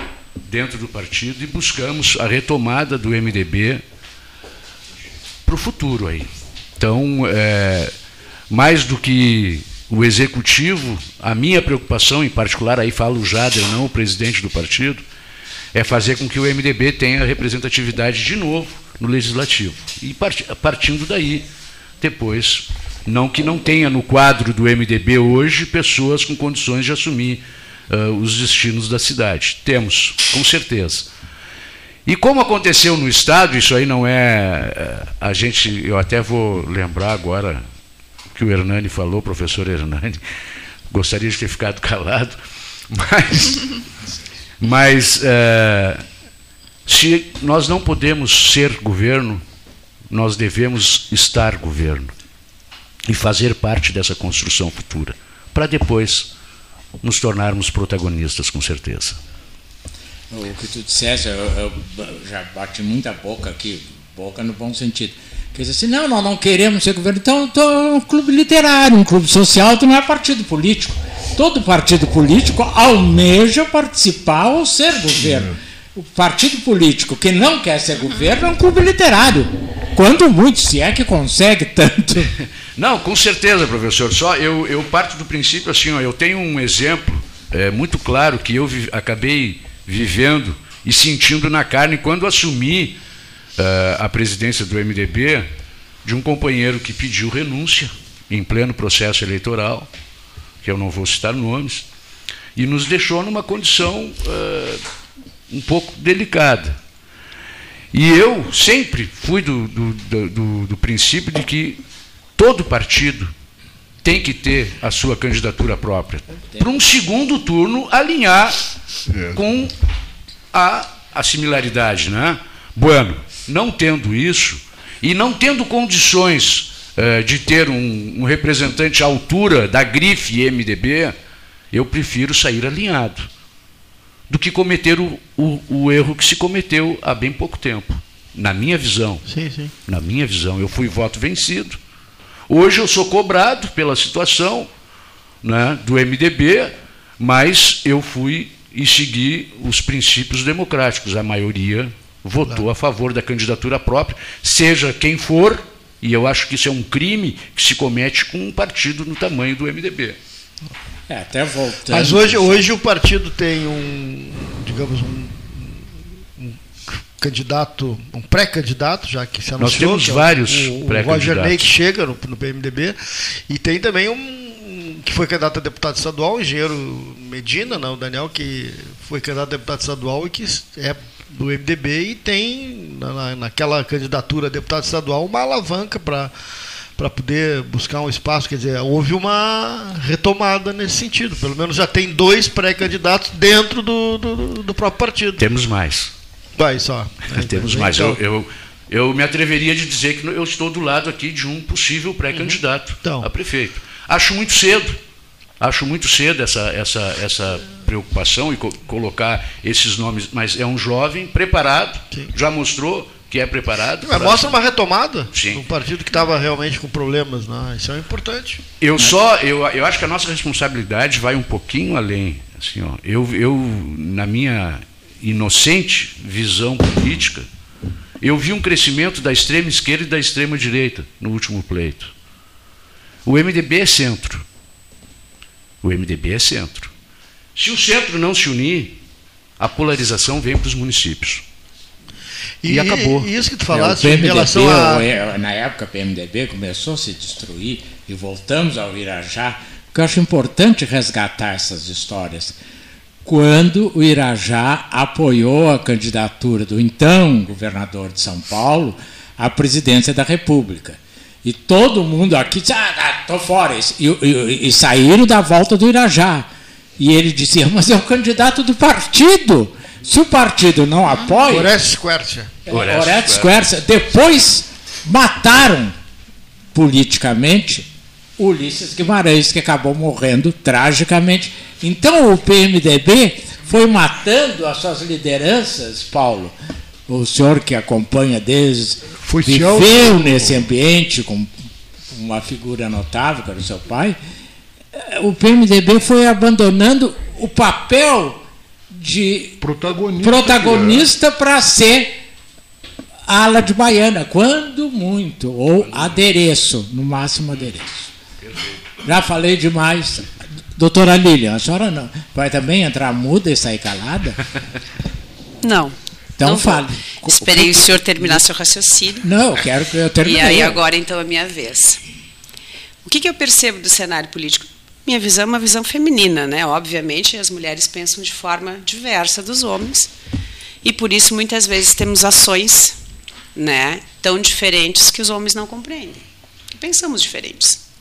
dentro do partido e buscamos a retomada do MDB para o futuro aí. Então, é, mais do que o executivo, a minha preocupação, em particular, aí fala o Jader, não o presidente do partido, é fazer com que o MDB tenha representatividade de novo no legislativo. E partindo daí, depois, não que não tenha no quadro do MDB hoje pessoas com condições de assumir uh, os destinos da cidade. Temos, com certeza. E como aconteceu no Estado, isso aí não é. A gente, eu até vou lembrar agora que o Hernani falou, professor Hernani, gostaria de ter ficado calado, mas, mas uh, se nós não podemos ser governo, nós devemos estar governo e fazer parte dessa construção futura, para depois nos tornarmos protagonistas, com certeza. O que tu disseste, eu, eu já bati muita boca aqui, boca no bom sentido. Quer dizer assim, não, nós não queremos ser governo. Então, então é um clube literário, um clube social, tu não é partido político. Todo partido político almeja participar ou ser governo. O partido político que não quer ser governo é um clube literário. Quando muito, se é que consegue tanto. Não, com certeza, professor. Só eu, eu parto do princípio assim, ó, eu tenho um exemplo é, muito claro que eu vi, acabei vivendo e sentindo na carne quando assumi uh, a presidência do MDB de um companheiro que pediu renúncia em pleno processo eleitoral, que eu não vou citar nomes, e nos deixou numa condição uh, um pouco delicada. E eu sempre fui do, do, do, do princípio de que todo partido tem que ter a sua candidatura própria. Para um segundo turno alinhar é. com a, a similaridade. Né? Bueno, não tendo isso e não tendo condições uh, de ter um, um, representante à altura da grife MDB, eu prefiro sair alinhado do que cometer o, o, o erro que se cometeu há bem pouco tempo. Na minha visão. Sim, sim. Na minha visão, eu fui voto vencido Hoje eu sou cobrado pela situação né, do MDB, mas eu fui e segui os princípios democráticos. A maioria votou a favor da candidatura própria, seja quem for, e eu acho que isso é um crime que se comete com um partido no tamanho do MDB. É, até voltando. Mas hoje, hoje o partido tem um, digamos, um, um candidato, um pré-candidato, já que se anunciou. Nós temos é vários o, o Roger Ney que chega no, no PMDB e tem também um que foi candidato a deputado estadual, o engenheiro Medina, não, o Daniel, que foi candidato a deputado estadual e que é do MDB e tem na, naquela candidatura a deputado estadual uma alavanca para para poder buscar um espaço, quer dizer, houve uma retomada nesse sentido. Pelo menos já tem dois pré-candidatos dentro do, do, do, próprio partido. Temos mais. Vai só. Temos mais. Então, eu, eu, eu, me atreveria de dizer que eu estou do lado aqui de um possível pré-candidato uhum. então. a prefeito. Acho muito cedo. Acho muito cedo essa, essa, essa preocupação e co colocar esses nomes, mas é um jovem preparado, Sim. já mostrou que é preparado. Mas mostra uma retomada Sim. um partido que estava realmente com problemas, né? isso é importante. Eu só, eu, eu acho que a nossa responsabilidade vai um pouquinho além. Assim, ó, eu, eu, na minha inocente visão política, eu vi um crescimento da extrema esquerda e da extrema direita no último pleito. O MDB é centro. O MDB é centro. Se o centro não se unir, a polarização vem para os municípios. E, e acabou. E isso que tu falaste é, em relação a... É, na época, o PMDB começou a se destruir e voltamos ao Irajá, porque eu acho importante resgatar essas histórias. Quando o Irajá apoiou a candidatura do então governador de São Paulo à presidência da República. E todo mundo aqui disse, ah, estou fora. E, e, e, saíram da volta do Irajá. E ele dizia, mas é o candidato do partido. Se o partido não apoia. Orestes Quercia. Orestes Quercia. Depois mataram politicamente Ulisses Guimarães, que acabou morrendo tragicamente. Então o PMDB foi matando as suas lideranças, Paulo. O senhor que acompanha desde foi viveu nesse ambiente com uma figura notável, que era o seu pai. O PMDB foi abandonando o papel de protagonista, protagonista para ser ala de baiana, quando muito, ou adereço, no máximo adereço. Já falei demais. Doutora Lilian, a senhora não, vai também entrar muda e sair calada? Não. Então não fale. Esperei o senhor terminar seu raciocínio. Não, eu quero que eu termine. E aí agora então a minha vez. O que, que eu percebo do cenário político? Minha visão é uma visão feminina, né? Obviamente, as mulheres pensam de forma diversa dos homens. E por isso muitas vezes temos ações, né, tão diferentes que os homens não compreendem. Pensamos diferentes.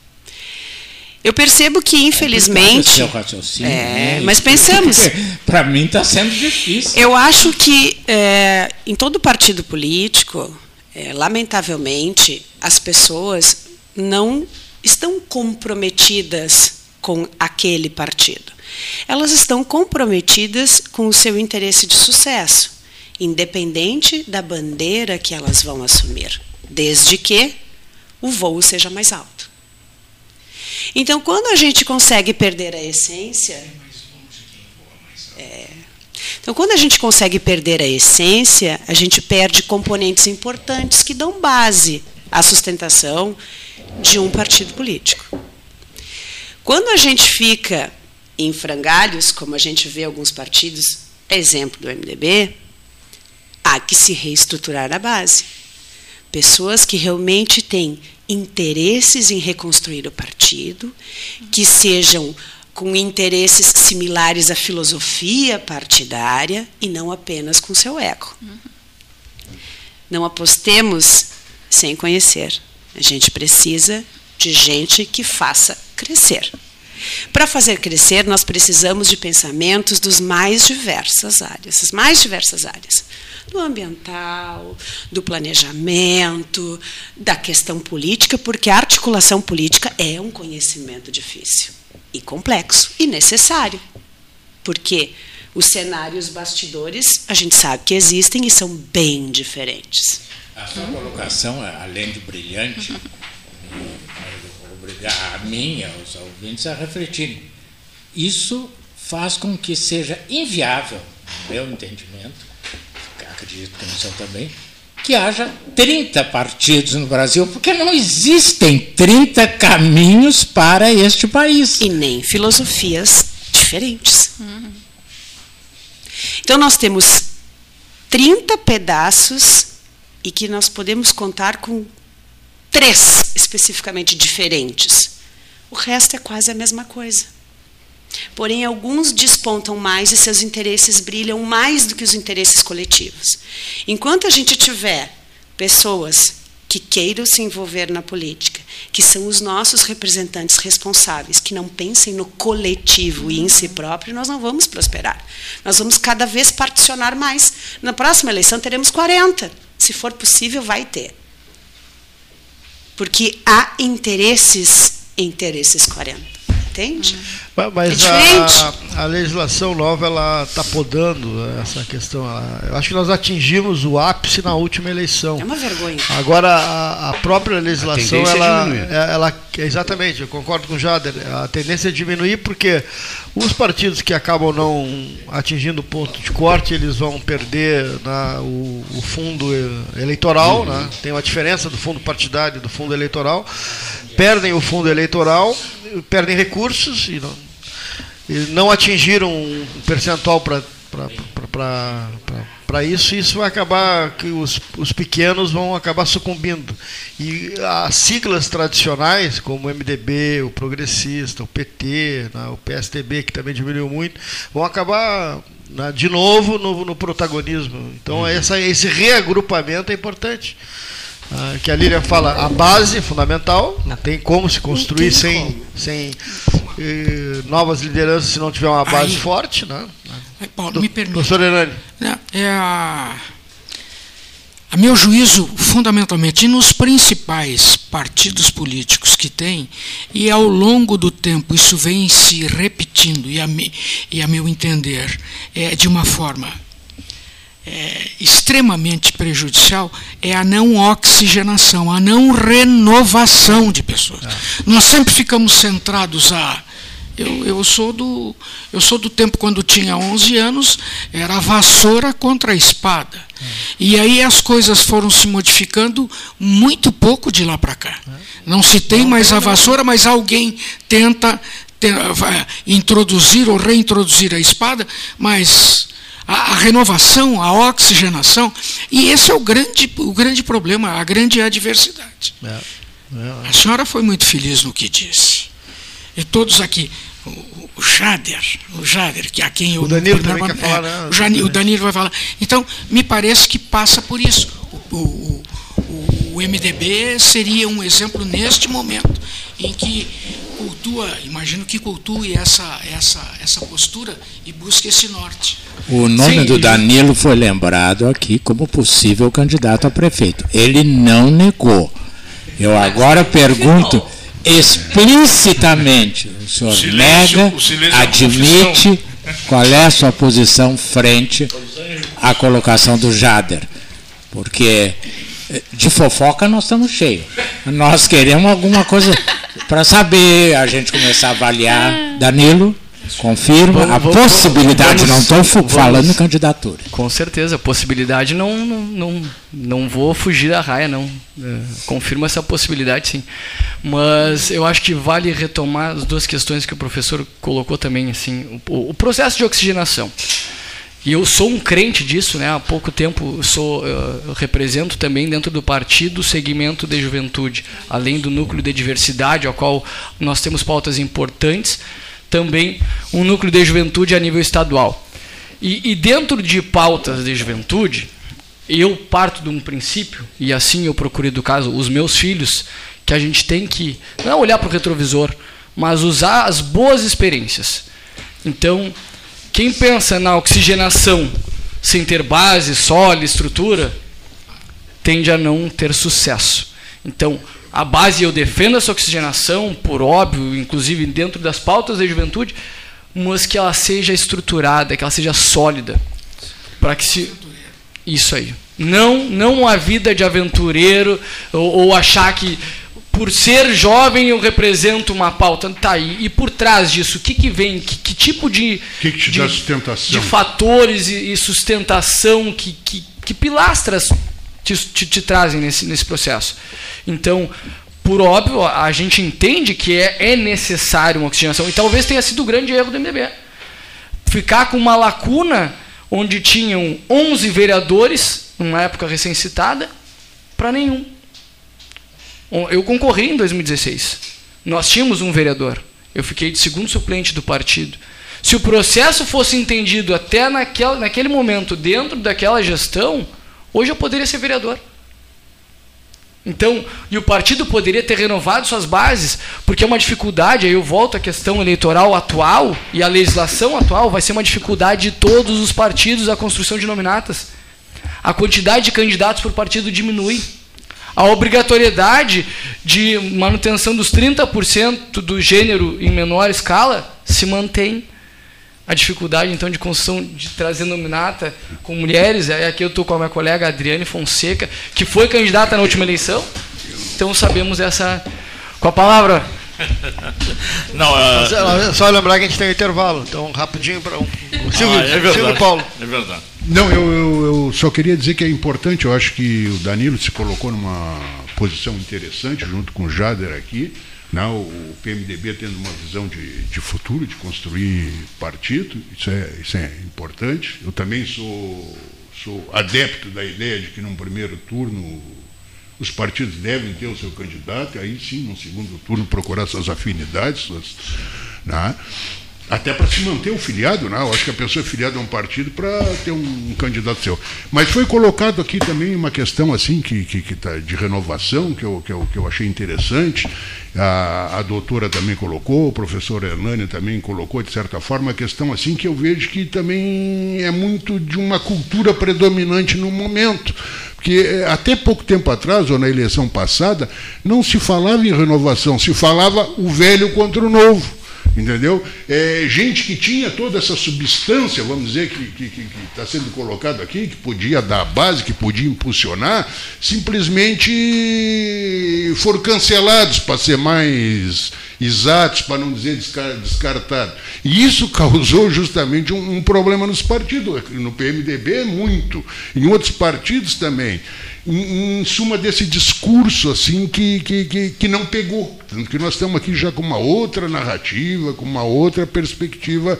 Eu percebo que, infelizmente. Seu raciocínio, é, né? mas pensamos. Para mim está sendo difícil. Eu acho que é, em todo partido político, é, lamentavelmente, as pessoas não estão comprometidas com aquele partido. Elas estão comprometidas com o seu interesse de sucesso, independente da bandeira que elas vão assumir, desde que o voo seja mais alto. Então, quando a gente consegue perder a essência. É, então, quando a gente consegue perder a essência, a gente perde componentes importantes que dão base à sustentação de um partido político. Quando a gente fica em frangalhos, como a gente vê alguns partidos, exemplo do MDB, há que se reestruturar a base. Pessoas que realmente têm interesses em reconstruir o partido, que sejam com interesses similares à filosofia partidária e não apenas com seu ego. Não apostemos sem conhecer. A gente precisa de gente que faça crescer. Para fazer crescer, nós precisamos de pensamentos dos mais diversas áreas, as mais diversas áreas. Do ambiental, do planejamento, da questão política, porque a articulação política é um conhecimento difícil e complexo e necessário. Porque os cenários bastidores a gente sabe que existem e são bem diferentes. A sua colocação, além de brilhante, obrigar a mim e aos ouvintes a refletirem. Isso faz com que seja inviável, no meu entendimento, acredito que no seu também, que haja 30 partidos no Brasil, porque não existem 30 caminhos para este país. E nem filosofias diferentes. Então nós temos 30 pedaços e que nós podemos contar com três especificamente diferentes. O resto é quase a mesma coisa. Porém, alguns despontam mais e seus interesses brilham mais do que os interesses coletivos. Enquanto a gente tiver pessoas que queiram se envolver na política, que são os nossos representantes responsáveis, que não pensem no coletivo e em si próprio, nós não vamos prosperar. Nós vamos cada vez particionar mais. Na próxima eleição teremos 40. Se for possível, vai ter. Porque há interesses, interesses 40 entende? Mas é a, a, legislação nova ela está podando essa questão. Eu acho que nós atingimos o ápice na última eleição. É uma vergonha. Agora a, a própria legislação a ela, é, ela, exatamente, eu concordo com o Jader. A tendência é diminuir porque os partidos que acabam não atingindo o ponto de corte eles vão perder na, o, o, fundo eleitoral, uhum. né? Tem uma diferença do fundo partidário e do fundo eleitoral. Perdem o fundo eleitoral perdem recursos e não, e não atingiram um percentual para isso, e isso vai acabar que os, os pequenos vão acabar sucumbindo. E as siglas tradicionais, como o MDB, o Progressista, o PT, né, o PSDB, que também diminuiu muito, vão acabar né, de novo no, no protagonismo. Então, uhum. essa, esse reagrupamento é importante. Ah, que a Lília fala, a base fundamental, não tem como se construir sem, sem eh, novas lideranças se não tiver uma base Aí, forte. Né? Paulo, Do, me permite. Professor Hernani. É, é a, a meu juízo, fundamentalmente, nos principais partidos políticos que tem, e ao longo do tempo isso vem se repetindo, e a, e a meu entender, é de uma forma é, extremamente prejudicial é a não oxigenação, a não renovação de pessoas. É. Nós sempre ficamos centrados a. Eu, eu, sou do, eu sou do tempo quando tinha 11 anos, era a vassoura contra a espada. É. E aí as coisas foram se modificando muito pouco de lá para cá. É. Não se tem mais a vassoura, mas alguém tenta, tenta introduzir ou reintroduzir a espada, mas a, a, renovação, a oxigenação. E esse é o grande, o grande problema, a grande adversidade. É, é. A senhora foi muito feliz no que disse. E todos aqui, o, o Jader, o Jader, que a quem eu o Danilo também quer falar, né? o, Janilo, o Danilo vai falar. Então, me parece que passa por isso. O, o, o, o MDB seria um exemplo neste momento em que cultua, imagino que cultue essa, essa, essa postura e busque esse norte. O nome Sim, do Danilo foi lembrado aqui como possível candidato a prefeito. Ele não negou. Eu agora pergunto explicitamente: o senhor silêncio, nega, o é admite qual é a sua posição frente à colocação do Jader? Porque eh, de fofoca nós estamos cheios. Nós queremos alguma coisa para saber, a gente começar a avaliar. Danilo, confirma vamos, a vamos, possibilidade, vamos, não estou falando candidatura. Com certeza, a possibilidade não, não, não, não vou fugir da raia, não. É, confirma essa possibilidade, sim. Mas eu acho que vale retomar as duas questões que o professor colocou também, assim, o, o processo de oxigenação. E eu sou um crente disso, né? Há pouco tempo sou, eu represento também dentro do partido o segmento de juventude, além do núcleo de diversidade, ao qual nós temos pautas importantes, também um núcleo de juventude a nível estadual. E, e dentro de pautas de juventude, eu parto de um princípio, e assim eu procuro educar os meus filhos, que a gente tem que não olhar para o retrovisor, mas usar as boas experiências. Então, quem pensa na oxigenação sem ter base, solo, estrutura, tende a não ter sucesso. Então, a base eu defendo essa oxigenação, por óbvio, inclusive dentro das pautas da juventude, mas que ela seja estruturada, que ela seja sólida, para que se isso aí. Não, não a vida de aventureiro ou, ou achar que por ser jovem eu represento uma pauta. Tá aí. E por trás disso, o que, que vem? Que, que tipo de, que que te de, dá sustentação? de fatores e, e sustentação, que, que, que pilastras te, te, te, trazem nesse, nesse processo? Então, por óbvio, a gente entende que é, é necessário uma oxigenação. E talvez tenha sido o grande erro do MDB. Ficar com uma lacuna onde tinham 11 vereadores, numa época recém-citada, para nenhum. Eu concorri em 2016. Nós tínhamos um vereador. Eu fiquei de segundo suplente do partido. Se o processo fosse entendido até naquela, naquele momento, dentro daquela gestão, hoje eu poderia ser vereador. Então, e o partido poderia ter renovado suas bases, porque é uma dificuldade, aí eu volto à questão eleitoral atual e a legislação atual vai ser uma dificuldade de todos os partidos a construção de nominatas. A quantidade de candidatos por partido diminui. A obrigatoriedade de manutenção dos 30% do gênero em menor escala se mantém a dificuldade então de construção de trazer nominata com mulheres. Aí aqui eu estou com a minha colega Adriane Fonseca, que foi candidata na última eleição. Então sabemos essa. Com a palavra. Não, uh... Só lembrar que a gente tem um intervalo, então rapidinho para um. Silvio, ah, é verdade, Silvio Paulo. É verdade. Não, eu, eu, eu, só queria dizer que é importante, eu acho que o Danilo se colocou numa posição interessante, junto com o Jader aqui, não, o PMDB tendo uma visão de, de futuro, de construir partido, isso é, isso é importante. Eu também sou, sou adepto da ideia de que num primeiro turno os partidos devem ter o seu candidato, aí sim, no segundo turno, procurar suas afinidades, suas, né? Até para se manter o filiado, né? eu acho que a pessoa é filiada a um partido para ter um, candidato seu. Mas foi colocado aqui também uma questão assim que, que, que tá de renovação, que eu, que, eu, que eu achei interessante, a, a doutora também colocou, o professor Hernani também colocou, de certa forma, a questão assim que eu vejo que também é muito de uma cultura predominante no momento. Porque eh, até pouco tempo atrás, ou na eleição passada, não se falava em renovação, se falava o velho contra o novo. Entendeu? É, gente que tinha toda essa substância, vamos dizer, que está sendo colocado aqui, que podia dar base, que podia impulsionar, simplesmente foram cancelados para ser mais exatos, para não dizer descartados. E isso causou justamente um, um problema nos partidos, no PMDB muito, em outros partidos também em, suma desse discurso assim que, que, que, que não pegou. Tanto que nós estamos aqui já com uma outra narrativa, com uma outra perspectiva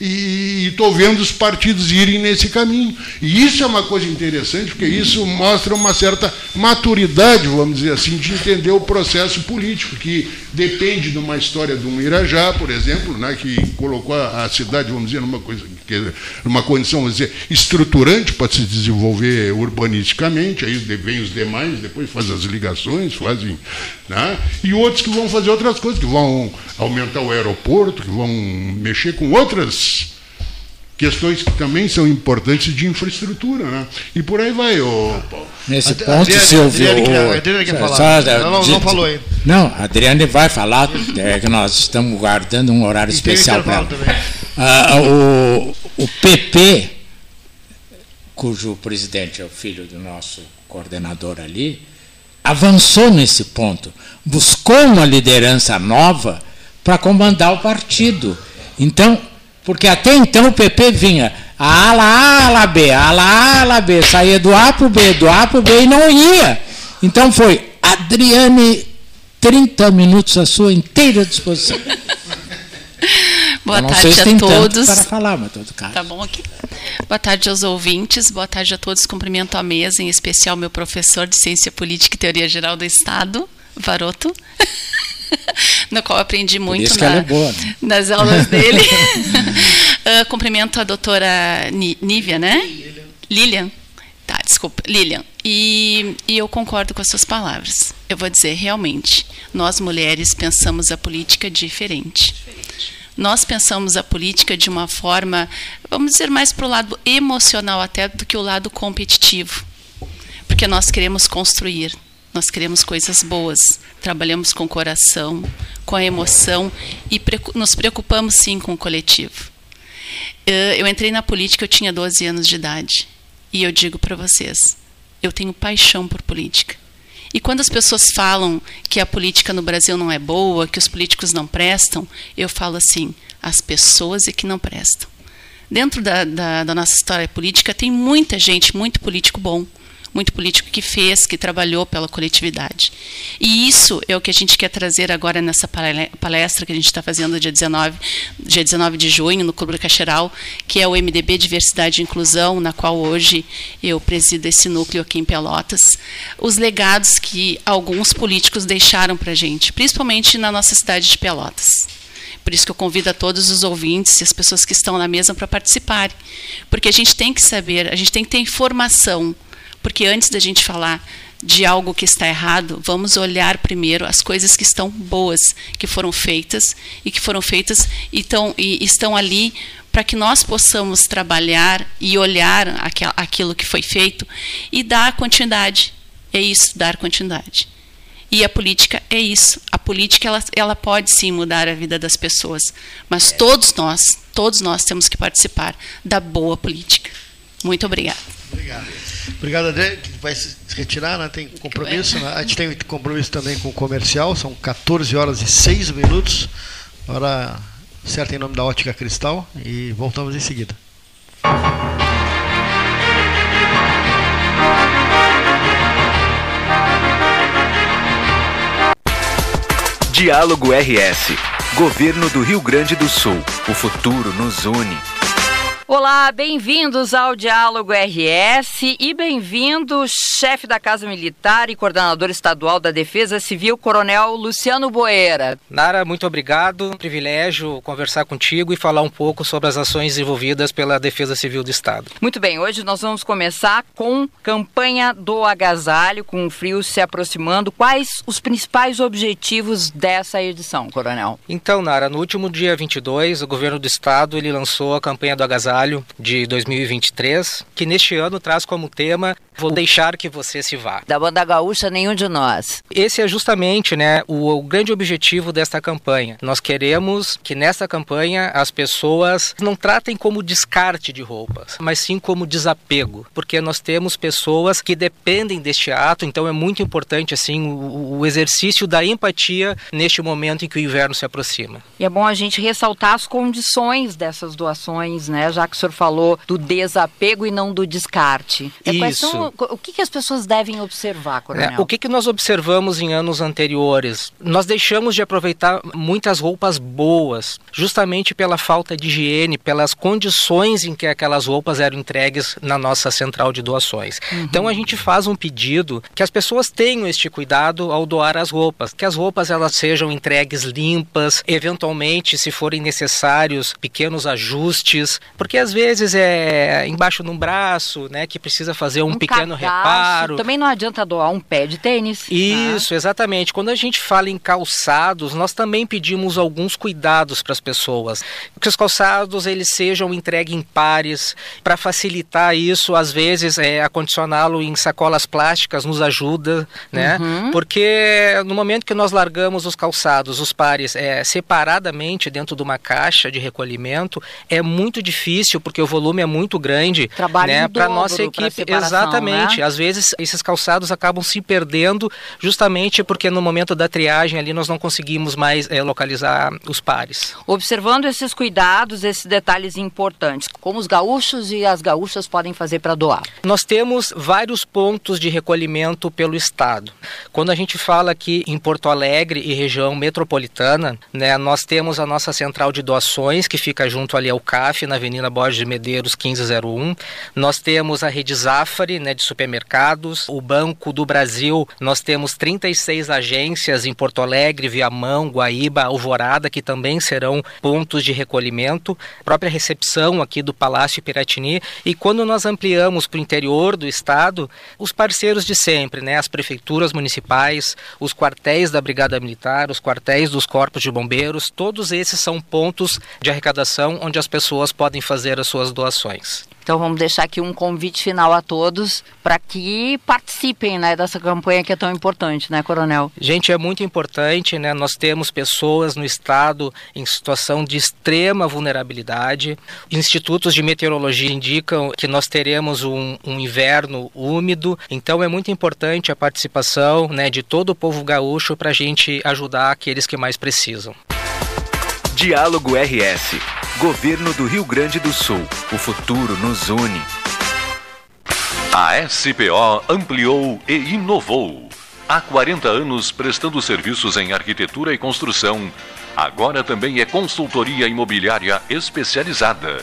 e estou vendo os partidos irem nesse caminho. E isso é uma coisa interessante, porque isso mostra uma certa maturidade, vamos dizer assim, de entender o processo político, que depende de uma história de um Irajá, por exemplo, né, que colocou a, cidade, vamos dizer, numa, coisa, numa condição, dizer, estruturante para se desenvolver urbanisticamente, aí vem os demais, depois faz as ligações, fazem. Né, e outros que vão fazer outras coisas, que vão aumentar o aeroporto, que vão mexer com outras questões que também são importantes de infraestrutura, né? E por aí vai. O... Nesse ponto, Adriane, Silvio. Adriane, Adriane quer falar. não, não, não falou ainda. Não, a Adriane vai falar, é que nós estamos guardando um horário e especial para ela. Ah, o, o PP, cujo presidente é o filho do nosso coordenador ali, avançou nesse ponto, buscou uma liderança nova para comandar o partido. Então, porque até então o PP vinha a ala A, ala B, a ala A, ala B, saía do A para o B, do A para o B e não ia. Então foi Adriane, 30 minutos à sua inteira disposição. Boa tarde a todos. Para falar, mas todo caso. Tá bom aqui. Boa tarde aos ouvintes, boa tarde a todos. Cumprimento a mesa, em especial meu professor de Ciência Política e Teoria Geral do Estado, Varoto. no qual aprendi muito na, é boa, né? nas aulas dele. uh, cumprimento a doutora Nívia, né? Lilian. Lilian. Tá, desculpa, Lilian. E, e eu concordo com as suas palavras. Eu vou dizer, realmente, nós mulheres pensamos a política diferente. diferente. Nós pensamos a política de uma forma, vamos dizer, mais para o lado emocional até do que o lado competitivo. Porque nós queremos construir, nós queremos coisas boas, trabalhamos com o coração, com a emoção e nos preocupamos sim com o coletivo. Eu entrei na política, eu tinha 12 anos de idade. E eu digo para vocês, eu tenho paixão por política. E quando as pessoas falam que a política no Brasil não é boa, que os políticos não prestam, eu falo assim: as pessoas é que não prestam. Dentro da, da, da nossa história política tem muita gente, muito político bom, muito político que fez, que trabalhou pela coletividade. E isso é o que a gente quer trazer agora nessa palestra que a gente está fazendo dia 19, dia 19 de junho, no Clube Cacheral, que é o MDB Diversidade e Inclusão, na qual hoje eu presido esse núcleo aqui em Pelotas. Os legados que alguns políticos deixaram para a gente, principalmente na nossa cidade de Pelotas. Por isso que eu convido a todos os ouvintes e as pessoas que estão na mesa para participarem. Porque a gente tem que saber, a gente tem que ter informação. Porque antes da gente falar de algo que está errado, vamos olhar primeiro as coisas que estão boas, que foram feitas e que foram feitas e, tão, e estão ali para que nós possamos trabalhar e olhar aquilo que foi feito e dar continuidade. É isso, dar continuidade. E a política é isso. A política ela, ela pode sim mudar a vida das pessoas, mas todos nós, todos nós temos que participar da boa política. Muito obrigada. Obrigado. Obrigado, André. Vai se retirar, né? Tem compromisso. Né? A gente tem compromisso também com o comercial. São 14 horas e 6 minutos. Hora certa em nome da Ótica Cristal. E voltamos em seguida. Diálogo RS. Governo do Rio Grande do Sul. O futuro nos une. Olá, bem-vindos ao Diálogo RS e bem-vindo, chefe da Casa Militar e coordenador estadual da Defesa Civil, Coronel Luciano Boeira. Nara, muito obrigado. Privilégio conversar contigo e falar um pouco sobre as ações envolvidas pela Defesa Civil do Estado. Muito bem, hoje nós vamos começar com campanha do agasalho, com o frio se aproximando. Quais os principais objetivos dessa edição, Coronel? Então, Nara, no último dia 22, o governo do estado ele lançou a campanha do agasalho trabalho de 2023, que neste ano traz como tema Vou deixar que você se vá. Da banda gaúcha, nenhum de nós. Esse é justamente né, o, o grande objetivo desta campanha. Nós queremos que nessa campanha as pessoas não tratem como descarte de roupas, mas sim como desapego, porque nós temos pessoas que dependem deste ato, então é muito importante assim o, o exercício da empatia neste momento em que o inverno se aproxima. E é bom a gente ressaltar as condições dessas doações, né? Já que o senhor falou do desapego e não do descarte. É, Isso o que, que as pessoas devem observar, Coronel? É, o que, que nós observamos em anos anteriores? Nós deixamos de aproveitar muitas roupas boas, justamente pela falta de higiene, pelas condições em que aquelas roupas eram entregues na nossa central de doações. Uhum. Então a gente faz um pedido que as pessoas tenham este cuidado ao doar as roupas, que as roupas elas sejam entregues limpas, eventualmente, se forem necessários, pequenos ajustes, porque às vezes é embaixo de um braço, né, que precisa fazer um, um pequeno reparo. Também não adianta doar um pé de tênis. Né? Isso, exatamente. Quando a gente fala em calçados, nós também pedimos alguns cuidados para as pessoas. Que os calçados eles sejam entregues em pares, para facilitar isso, às vezes é, acondicioná-lo em sacolas plásticas nos ajuda, né? Uhum. Porque no momento que nós largamos os calçados, os pares, é, separadamente dentro de uma caixa de recolhimento, é muito difícil porque o volume é muito grande, Trabalho né? Para nossa equipe, exatamente Exatamente. Né? Às vezes esses calçados acabam se perdendo justamente porque no momento da triagem ali nós não conseguimos mais é, localizar os pares. Observando esses cuidados, esses detalhes importantes, como os gaúchos e as gaúchas podem fazer para doar? Nós temos vários pontos de recolhimento pelo estado. Quando a gente fala aqui em Porto Alegre e região metropolitana, né, nós temos a nossa central de doações que fica junto ali ao CAF, na Avenida Borges de Medeiros 1501. Nós temos a rede Zafari, né, de supermercados. O Banco do Brasil, nós temos 36 agências em Porto Alegre, Viamão, Guaíba, Alvorada, que também serão pontos de recolhimento. A própria recepção aqui do Palácio Piratini. E quando nós ampliamos para o interior do estado, os parceiros de sempre, né, as prefeituras municipais, os quartéis da Brigada Militar, os quartéis dos corpos de bombeiros, todos esses são pontos de arrecadação onde as pessoas podem fazer as suas doações. Então vamos deixar aqui um convite final a todos para que participem né, dessa campanha que é tão importante, né, Coronel? Gente, é muito importante, né? Nós temos pessoas no estado em situação de extrema vulnerabilidade. Institutos de meteorologia indicam que nós teremos um, um inverno úmido, então é muito importante a participação né, de todo o povo gaúcho para a gente ajudar aqueles que mais precisam. Diálogo RS. Governo do Rio Grande do Sul. O futuro nos une. A SPO ampliou e inovou. Há 40 anos prestando serviços em arquitetura e construção. Agora também é consultoria imobiliária especializada.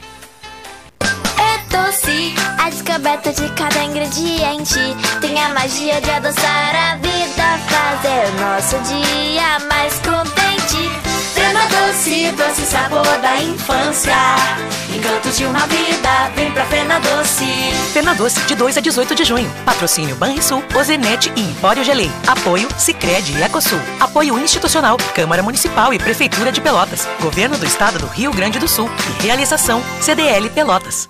Doce, a descoberta de cada ingrediente tem a magia de adoçar a vida, fazer nosso dia mais contente. Fena doce, doce sabor da infância. Encantos de uma vida, vem pra Fena Doce. Fena Doce, de 2 a 18 de junho. Patrocínio Banrisul, Ozenete e Empório Gelei. Apoio Sicredi e Ecosul. Apoio institucional, Câmara Municipal e Prefeitura de Pelotas. Governo do Estado do Rio Grande do Sul. E realização CDL Pelotas.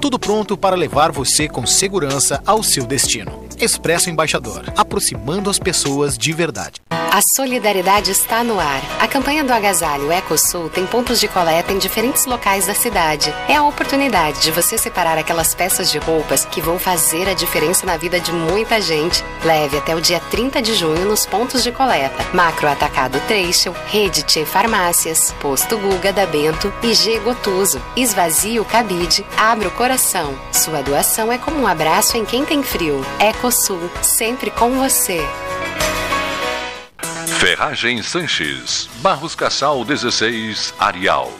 Tudo pronto para levar você com segurança ao seu destino. Expresso Embaixador, aproximando as pessoas de verdade. A solidariedade está no ar. A campanha do Agasalho EcoSul tem pontos de coleta em diferentes locais da cidade. É a oportunidade de você separar aquelas peças de roupas que vão fazer a diferença na vida de muita gente. Leve até o dia 30 de junho nos pontos de coleta. Macro Atacado Trecho, Rede Tchê Farmácias, Posto Guga da Bento e G Gotuso. Esvazie o cabide, abra o coração. Sua doação é como um abraço em quem tem frio. Eco Sul, sempre com você. Ferragem Sanches, Barros Cassal 16, Arial.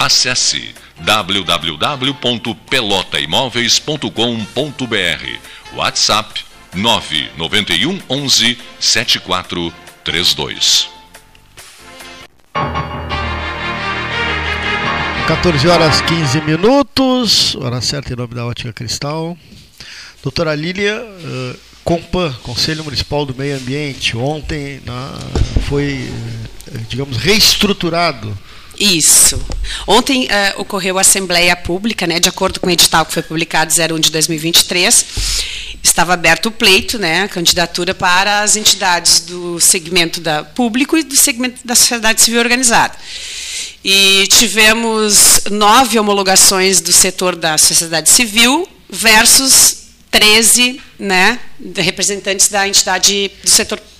Acesse www.pelotaimoveis.com.br WhatsApp 991 11 7432 14 horas 15 minutos, hora certa em nome da Ótica Cristal. Doutora Lília, uh, Compan, Conselho Municipal do Meio Ambiente, ontem na, foi, uh, digamos, reestruturado. Isso. Ontem uh, ocorreu a Assembleia Pública, né, de acordo com o edital que foi publicado 01 de 2023, estava aberto o pleito, né, a candidatura para as entidades do segmento da público e do segmento da sociedade civil organizada. E tivemos nove homologações do setor da sociedade civil versus 13 né, representantes da entidade do setor público.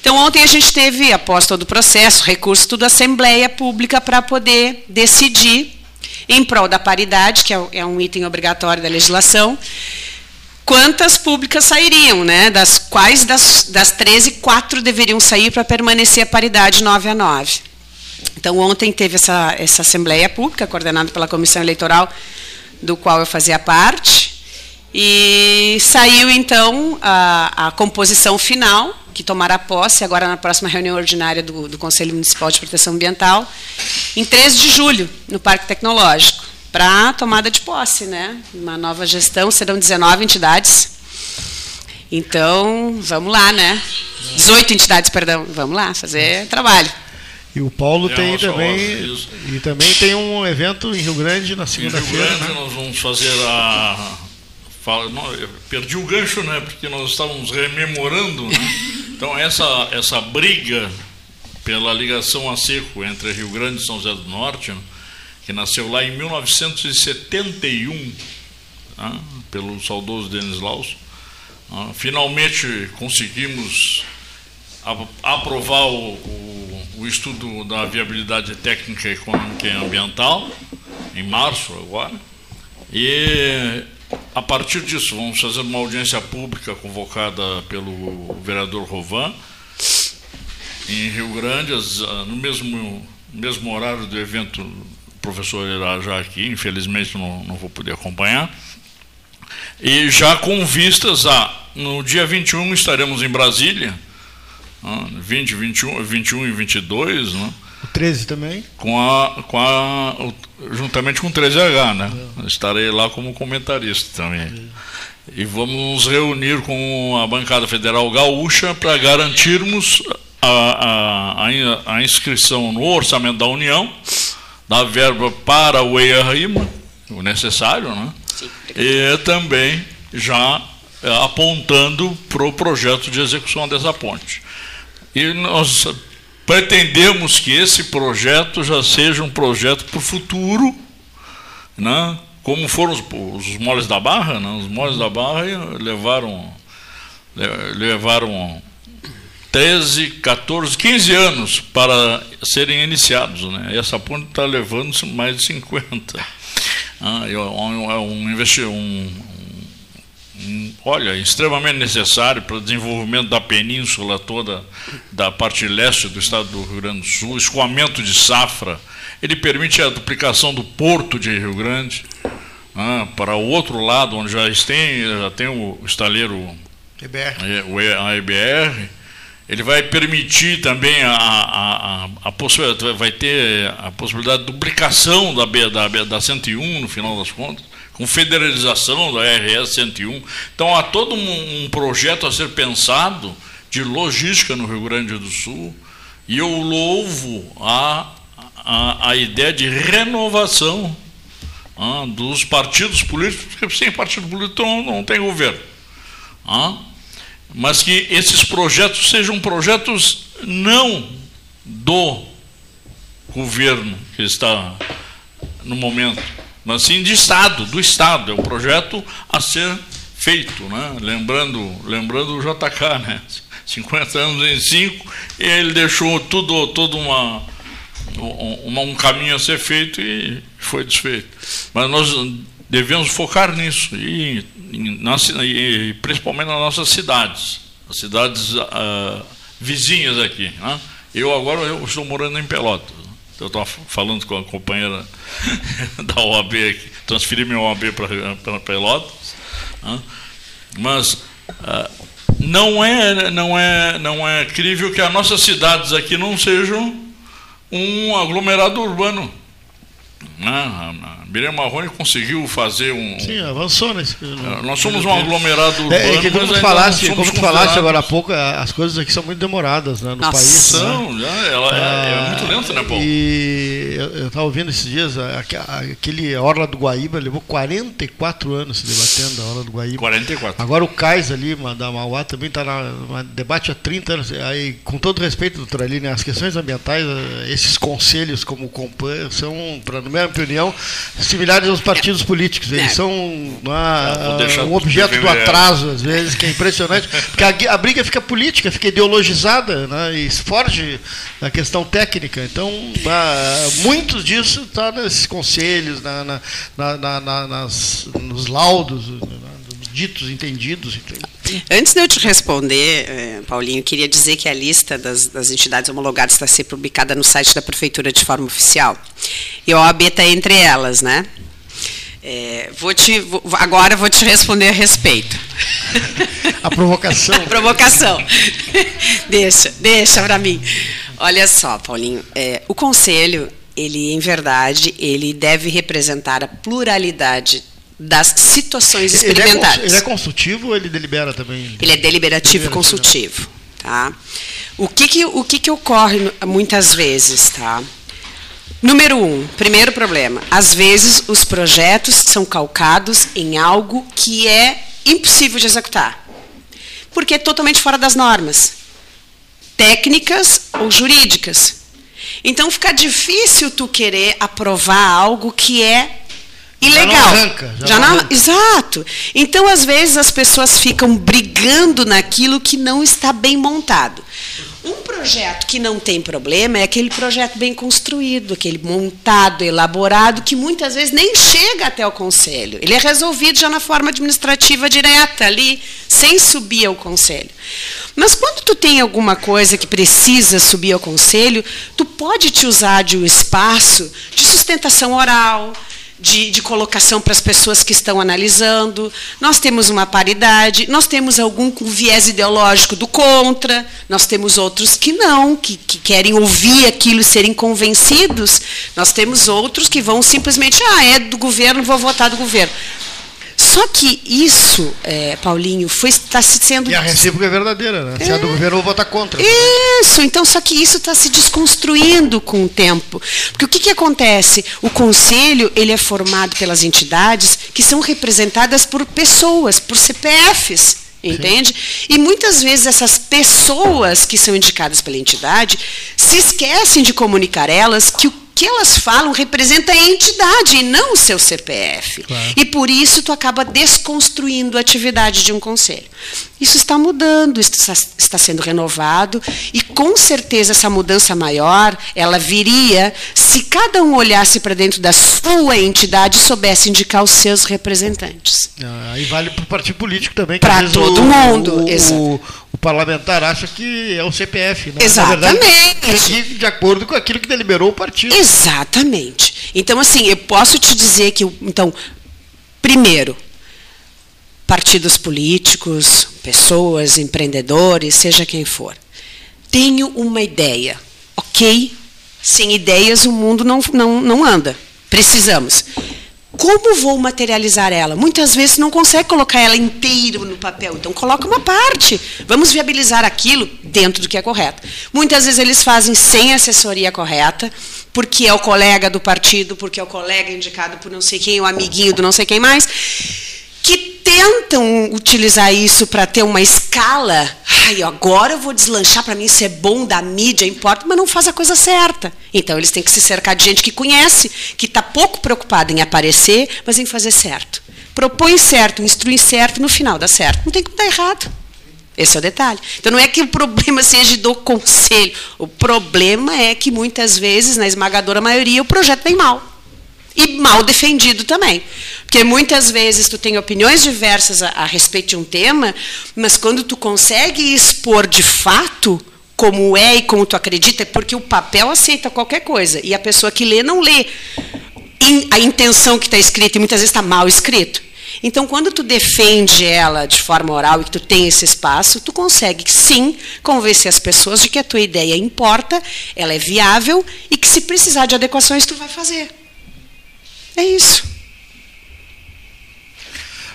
Então, ontem a gente teve, após todo o processo, recurso, tudo, Assembleia Pública para poder decidir, em prol da paridade, que é, é um item obrigatório da legislação, quantas públicas sairiam, né? Das quais das, das 13, quatro deveriam sair para permanecer a paridade 9 a 9. Então, ontem teve essa, essa Assembleia Pública, coordenada pela Comissão Eleitoral, do qual eu fazia parte, e saiu, então, a, a composição final, que tomará posse agora na próxima reunião ordinária do, do Conselho Municipal de Proteção Ambiental, em 13 de julho, no Parque Tecnológico, para tomada de posse, né? Uma nova gestão, serão 19 entidades. Então, vamos lá, né? 18 entidades, perdão. Vamos lá, fazer trabalho. E o Paulo é, tem também e também tem um evento em Rio Grande na segunda-feira. Em Rio Grande né? nós vamos fazer a fala, não, perdi o gancho, né? Porque nós estávamos rememorando, né? Então essa essa briga pela ligação a seco entre Rio Grande e São José do Norte, né? que nasceu lá em 1971, né? pelo saudoso Denis Laus, né? finalmente conseguimos aprovar o, o, o, estudo da viabilidade técnica, econômica e ambiental, em março agora, e a partir disso vamos fazer uma audiência pública convocada pelo vereador Rovan, em Rio Grande, no mesmo, mesmo horário do evento, o professor irá já aqui, infelizmente não, não vou poder acompanhar, e já com vistas a, no dia 21 estaremos em Brasília, 20, 21, 21 e 22, né? O 13 também? Com a, com a, juntamente com o 13H, né? É. Estarei lá como comentarista também. É. E vamos nos reunir com a bancada federal gaúcha para garantirmos a, a, a, inscrição no orçamento da União da verba para o EIA-RIMA, o necessário, né? Sim, e também já é, apontando para o projeto de execução dessa ponte. E nós pretendemos que esse projeto já seja um projeto para o futuro, né? como foram os, os moles da Barra, né? os moles da Barra levaram, levaram 13, 14, 15 anos para serem iniciados. Né? E essa ponte está levando mais de 50. Ah, é um, é um, um, olha, extremamente necessário para o desenvolvimento da península toda, da parte leste do estado do Rio Grande do Sul, escoamento de safra. Ele permite a duplicação do porto de Rio Grande ah, para o outro lado, onde já tem, já tem o estaleiro EBR. É, a EBR. Ele vai permitir também a, a, a, a possibilidade, vai ter a possibilidade de duplicação da, da, da 101 no final das contas com federalização da RS 101. Então há todo um, um projeto a ser pensado de logística no Rio Grande do Sul e eu louvo a, a, a ideia de renovação ah, dos partidos políticos, porque sem partido político não, não tem governo. Ah, mas que esses projetos sejam projetos não do governo que está no momento, mas sim de Estado, do Estado. É um projeto a ser feito, né? lembrando, lembrando o JK, né? 50 anos em 5, e ele deixou tudo, todo uma, uma, um caminho a ser feito e foi desfeito. Mas nós devemos focar nisso, e, e, e principalmente nas nossas cidades, as cidades uh, vizinhas aqui. Né? Eu agora eu estou morando em Pelotas. Eu estava falando com a companheira da OAB transferi minha OAB para Pelotas. Né? Mas ah, não, é, não, é, não é crível que as nossas cidades aqui não sejam um aglomerado urbano. Ah, Miriam Marrone conseguiu fazer um. Sim, avançou nesse. É, nós somos um aglomerado urbano. É, é que como tu falaste, como tu falaste agora há pouco, as coisas aqui são muito demoradas né, no país. São, né? já, ela ah, é, é, muito lenta, né, Paulo? E eu estava ouvindo esses dias, aquele Orla do Guaíba levou 44 anos se debatendo a Orla do Guaíba. 44. Agora o Cais ali, da Mauá, também está na debate há 30 anos. Aí, com todo respeito, doutora Aline, as questões ambientais, esses conselhos como o Compan são, para no minha opinião, similares aos partidos é. políticos. Eles é. são uma, um objeto do atraso, às vezes, que é impressionante. Porque a, a briga fica política, fica ideologizada né, e foge da questão técnica. Então, muitos disso está nesses conselhos, na, na, na, nas, nos laudos, ditos, entendidos. Antes de eu te responder, eh, Paulinho, queria dizer que a lista das, das entidades homologadas está sendo publicada no site da Prefeitura de forma oficial. E a OAB está entre elas, né? É, vou te, vou, agora vou te responder a respeito. A provocação. a provocação. deixa, deixa para mim. Olha só, Paulinho, é, o conselho, ele, em verdade, ele deve representar a pluralidade das situações experimentadas. Ele é, ele é consultivo ou ele delibera também? Ele é deliberativo e consultivo. Tá? O, que, que, o que, que ocorre muitas vezes? Tá? Número um, primeiro problema. Às vezes os projetos são calcados em algo que é impossível de executar. Porque é totalmente fora das normas. Técnicas ou jurídicas. Então fica difícil tu querer aprovar algo que é ilegal. Já não arranca. Já, já não, arranca. Exato. Então, às vezes, as pessoas ficam brigando naquilo que não está bem montado. Um projeto que não tem problema é aquele projeto bem construído, aquele montado, elaborado, que muitas vezes nem chega até o conselho. Ele é resolvido já na forma administrativa direta, ali, sem subir ao conselho. Mas quando tu tem alguma coisa que precisa subir ao conselho, tu pode te usar de um espaço de sustentação oral, de, de colocação para as pessoas que estão analisando, nós temos uma paridade, nós temos algum com viés ideológico do contra, nós temos outros que não, que, que querem ouvir aquilo e serem convencidos, nós temos outros que vão simplesmente, ah, é do governo, vou votar do governo. Só que isso, é, Paulinho, foi está sendo. E a recíproca é verdadeira, né? Se é do governo, eu vou votar contra. Isso, então, só que isso está se desconstruindo com o tempo. Porque o que, que acontece? O conselho ele é formado pelas entidades que são representadas por pessoas, por CPFs. Entende? Sim. E muitas vezes essas pessoas que são indicadas pela entidade se esquecem de comunicar elas que o que elas falam representa a entidade e não o seu CPF. Claro. E por isso tu acaba desconstruindo a atividade de um conselho. Isso está mudando, está, está sendo renovado e com certeza essa mudança maior, ela viria se cada um olhasse para dentro da sua entidade e soubesse indicar os seus representantes. Ah, aí vale para o partido político também. Para todo o, mundo. O, o, o, parlamentar acha que é o CPF. Né? Exatamente. Verdade, de acordo com aquilo que deliberou o partido. Exatamente. Então, assim, eu posso te dizer que, então, primeiro, partidos políticos, pessoas, empreendedores, seja quem for, tenho uma ideia, ok? Sem ideias o mundo não, não, não anda. Precisamos. Como vou materializar ela? Muitas vezes não consegue colocar ela inteira no papel, então coloca uma parte. Vamos viabilizar aquilo dentro do que é correto. Muitas vezes eles fazem sem assessoria correta, porque é o colega do partido, porque é o colega indicado por não sei quem, o amiguinho do não sei quem mais, tentam utilizar isso para ter uma escala. Ai, agora eu vou deslanchar para mim ser bom da mídia, importa, mas não faz a coisa certa. Então eles têm que se cercar de gente que conhece, que está pouco preocupada em aparecer, mas em fazer certo. Propõe certo, instrui certo, no final dá certo. Não tem como dar errado. Esse é o detalhe. Então não é que o problema seja do conselho. O problema é que muitas vezes, na esmagadora maioria, o projeto vem mal. E mal defendido também. Porque muitas vezes tu tem opiniões diversas a, a respeito de um tema, mas quando tu consegue expor de fato como é e como tu acredita, é porque o papel aceita qualquer coisa. E a pessoa que lê não lê a intenção que está escrita, e muitas vezes está mal escrito. Então, quando tu defende ela de forma oral e que tu tem esse espaço, tu consegue sim convencer as pessoas de que a tua ideia importa, ela é viável e que se precisar de adequações tu vai fazer. É isso.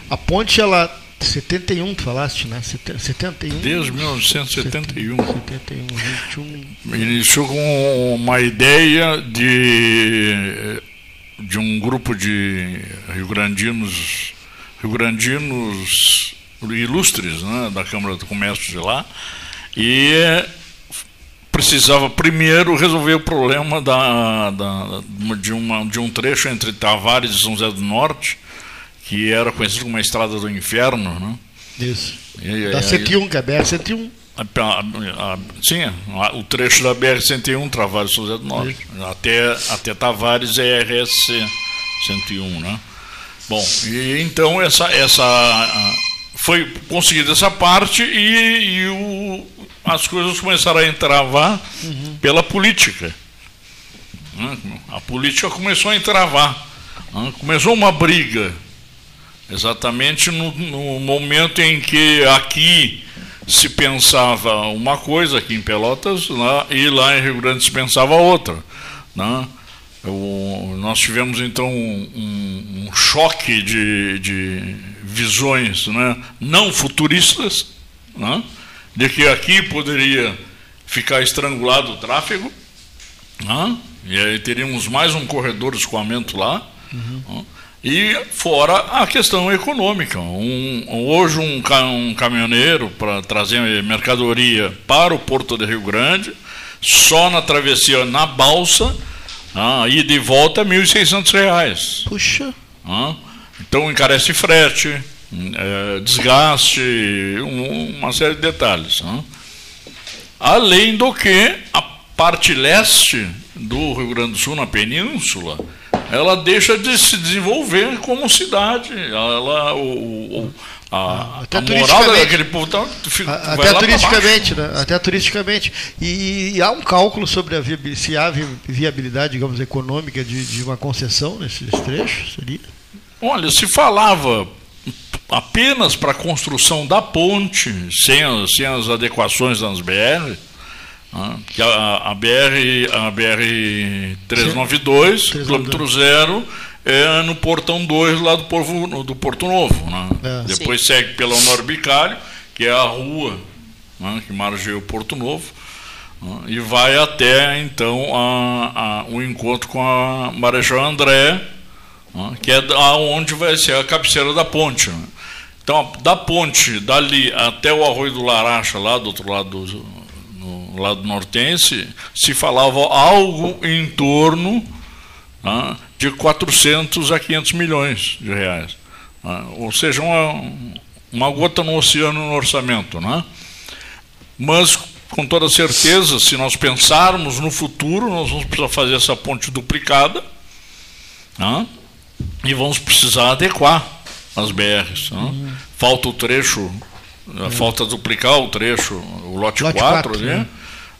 A ponte, ela 71, tu falaste, né? 71. Desde 1971. 71, 21. Iniciou com uma ideia de, de um grupo de rio-grandinos rio-grandinos ilustres né, da Câmara do Comércio de lá e precisava primeiro resolver o problema da, da, de, uma, de um trecho entre Tavares e São José do Norte que era conhecido como a Estrada do Inferno. Né? Isso. E, da 101, que é a BR-101. Sim, o trecho da BR-101, Tavares São José do Norte. Até, até Tavares é RS 101, né? Bom, e então essa, essa foi conseguida essa parte e, e o, as coisas começaram a entravar uhum. pela política. A política começou a entravar. Começou uma briga Exatamente no, no, momento em que aqui se pensava uma coisa, aqui em Pelotas, lá, e lá em Rio Grande se pensava outra. Né? O, nós tivemos então um, um choque de, de, visões né? não futuristas, né? De que aqui poderia ficar estrangulado o tráfego, né? e aí teríamos mais um corredor de escoamento lá. Uhum. Né? E fora a questão econômica. Um, hoje um, um caminhoneiro para trazer mercadoria para o Porto de Rio Grande, só na travessia na balsa, ah, e volta, R$ 1.600. Puxa. Ah, então encarece frete, é, desgaste, um, uma série de detalhes. Ah. Além do que a parte leste do Rio Grande do Sul, na península, ela deixa de se desenvolver como cidade. Ela, o, o a, até a moral daquele povo tá, fica, até turisticamente, né? Até turisticamente. E, e, há um cálculo sobre a viabilidade, se há viabilidade, digamos, econômica de, de uma concessão nesses trechos, seria? Olha, se falava apenas para a construção da ponte, sem, sem as adequações das BR, que a, a, BR, a BR 392, quilômetro zero, é no portão 2 lá do, Porvo, do Porto Novo. Né? É. Depois Sim. segue pela Honor Bicalho, que é a rua né, que margeia o Porto Novo, né, e vai até então a, a, o encontro com a Marechal André, né, que é onde vai ser a cabeceira da ponte. Né? Então, da ponte dali até o Arroio do Laracha, lá do outro lado do, lado nortense, se falava algo em torno né, de 400 a 500 milhões de reais. Né, ou seja, uma, uma gota no oceano no orçamento. Né? Mas, com toda certeza, se nós pensarmos no futuro, nós vamos precisar fazer essa ponte duplicada né? E vamos precisar adequar as BRs. Uhum. Falta o trecho, uhum. falta duplicar o trecho, o lote, lote 4, 4 né?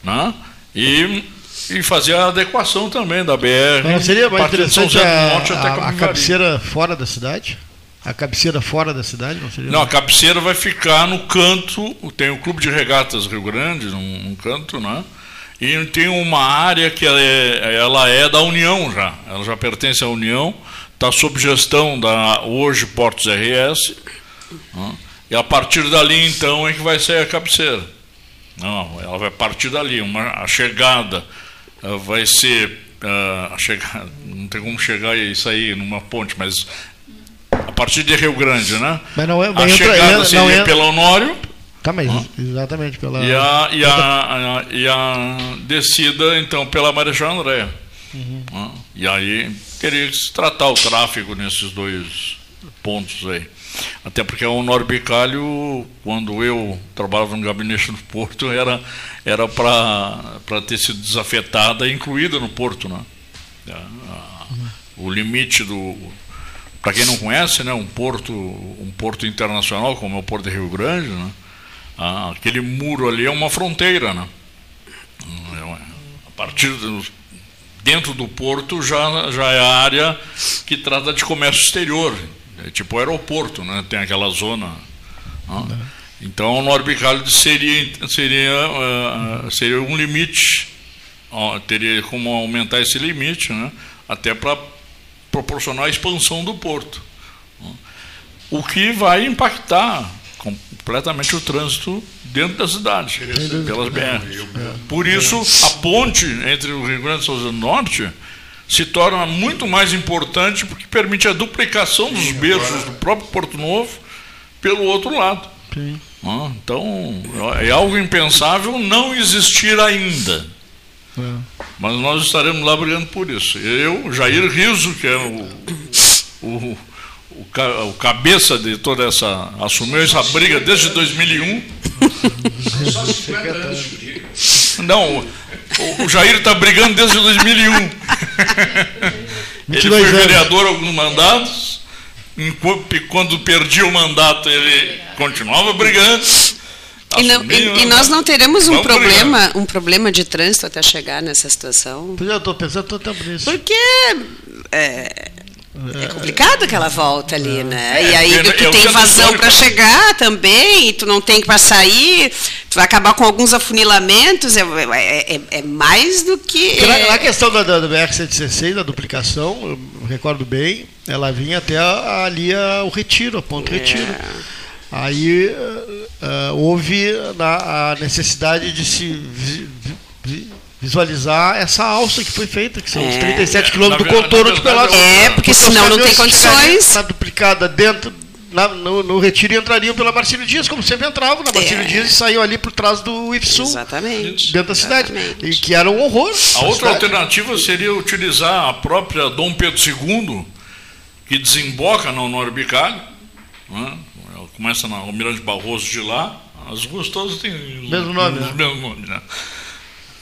né? E, e fazer a adequação também da BR. Mas seria mais interessante a, a, a cabeceira fora da cidade? A cabeceira fora da cidade não seria? Não, a cabeceira vai ficar no canto, tem o Clube de Regatas Rio Grande, num, num canto, né? E tem uma área que ela é, ela é da União já, ela já pertence à União, está sob gestão da hoje Portos RS, né? e a partir dali então é que vai sair a cabeceira. Não, ela vai partir dali. Uma, a chegada uh, vai ser. Uh, a chegada, não tem como chegar e sair numa ponte, mas a partir de Rio Grande, né? Mas não é, a chegada entra, seria entra. pela Honório. Tá, mas exatamente pela. E a, e, a, a, e a descida, então, pela Marechal André. Uhum. E aí teria que se tratar o tráfego nesses dois pontos aí. Até porque o Honor Bicalho, quando eu trabalhava no gabinete no Porto, era, era para ter sido desafetada e incluída no Porto. Né? O limite do. Para quem não conhece, né, um porto, um porto internacional como é o Porto de Rio Grande, né, aquele muro ali é uma fronteira. Né? A partir do, dentro do porto já, já é a área que trata de comércio exterior. É tipo aeroporto, né? Tem aquela zona. Né? Então o Norbicálio seria, seria, uh, seria um limite. teria como aumentar esse limite, né? Até para proporcionar a expansão do porto. O que vai impactar completamente o trânsito dentro da cidade, pelas BRs. Por isso, a ponte entre o Rio Grande do Sul e o Norte se torna muito mais importante porque permite a duplicação dos berços do próprio Porto Novo pelo outro lado. Sim. Então, é algo impensável não existir ainda. É. Mas nós estaremos lá brigando por isso. Eu, Jair Riso, que é o, o, o, o cabeça de toda essa. assumiu essa briga desde 2001. Não, o, o Jair está brigando desde 2001. Ele foi vereador alguns mandatos. Quando perdia o mandato, ele continuava brigando. E, não, e, e, nós não teremos um problema, um problema de trânsito até chegar nessa situação? Eu estou pensando até por isso. Porque é, é complicado aquela volta ali, é. né? E aí tu, tu tem vazão para chegar também, e tu não tem que para sair, tu vai acabar com alguns afunilamentos, é, é, é, é mais do que. Na, na, questão da, da BR-116, da duplicação, eu recordo bem, ela vinha até ali a, o retiro, a ponto retiro. Aí uh, houve a, a, necessidade de se vi, vi, visualizar essa alça que foi feita, que são é. os 37 quilômetros do contorno de Pelotas. É, porque senão não tem condições. Está duplicada dentro, na, no, no, retiro e entrariam pela Marcílio Dias, como sempre entravam na Marcílio é. Dias e saíam ali por trás do IFSU. Exatamente. Dentro da cidade. E que era um horror. A outra cidade. alternativa seria utilizar a própria Dom Pedro II, que desemboca no Bicalho, né? começa na Almirante Barroso de lá, as ruas todas têm mesmo nome, os né? mesmos nomes, né?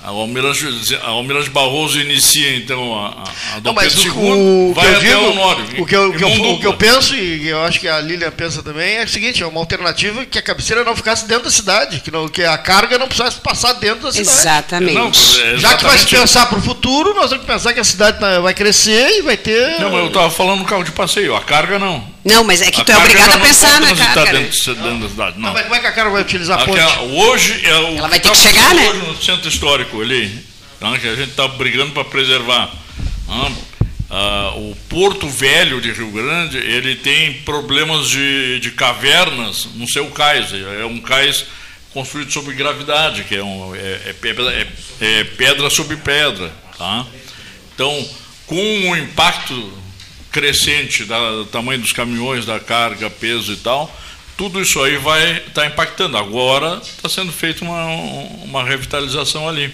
A Almirante, a Almirante Barroso inicia então a, a, Dom Não, Pedro II, vai até digo, o Honório. O que, eu, que eu, o que eu penso, e eu acho que a Lília pensa também, é o seguinte, é uma alternativa que a cabeceira não ficasse dentro da cidade, que, não, que a carga não precisasse passar dentro da cidade. Exatamente. Não, é Já que vai se pensar para o futuro, nós temos que pensar que a cidade tá, vai crescer e vai ter... Não, mas eu estava falando no carro de passeio, a carga não. Não, mas é que a tu é obrigado a pensar na carga. Dentro, dentro da cidade. Não. Mas como é que a carga vai utilizar a ponte? Hoje é o Ela vai ter que chegar, né? no centro histórico ali, tá? que a gente está brigando para preservar. Ah, ah, o Porto Velho de Rio Grande, ele tem problemas de, de cavernas no seu cais. É um cais construído sob gravidade, que é, um, é, é, pedra, é, é pedra sobre pedra. Tá? Então, com o impacto crescente do tamanho dos caminhões, da carga, peso e tal, tudo isso aí vai estar tá impactando. Agora está sendo feita uma, uma revitalização ali.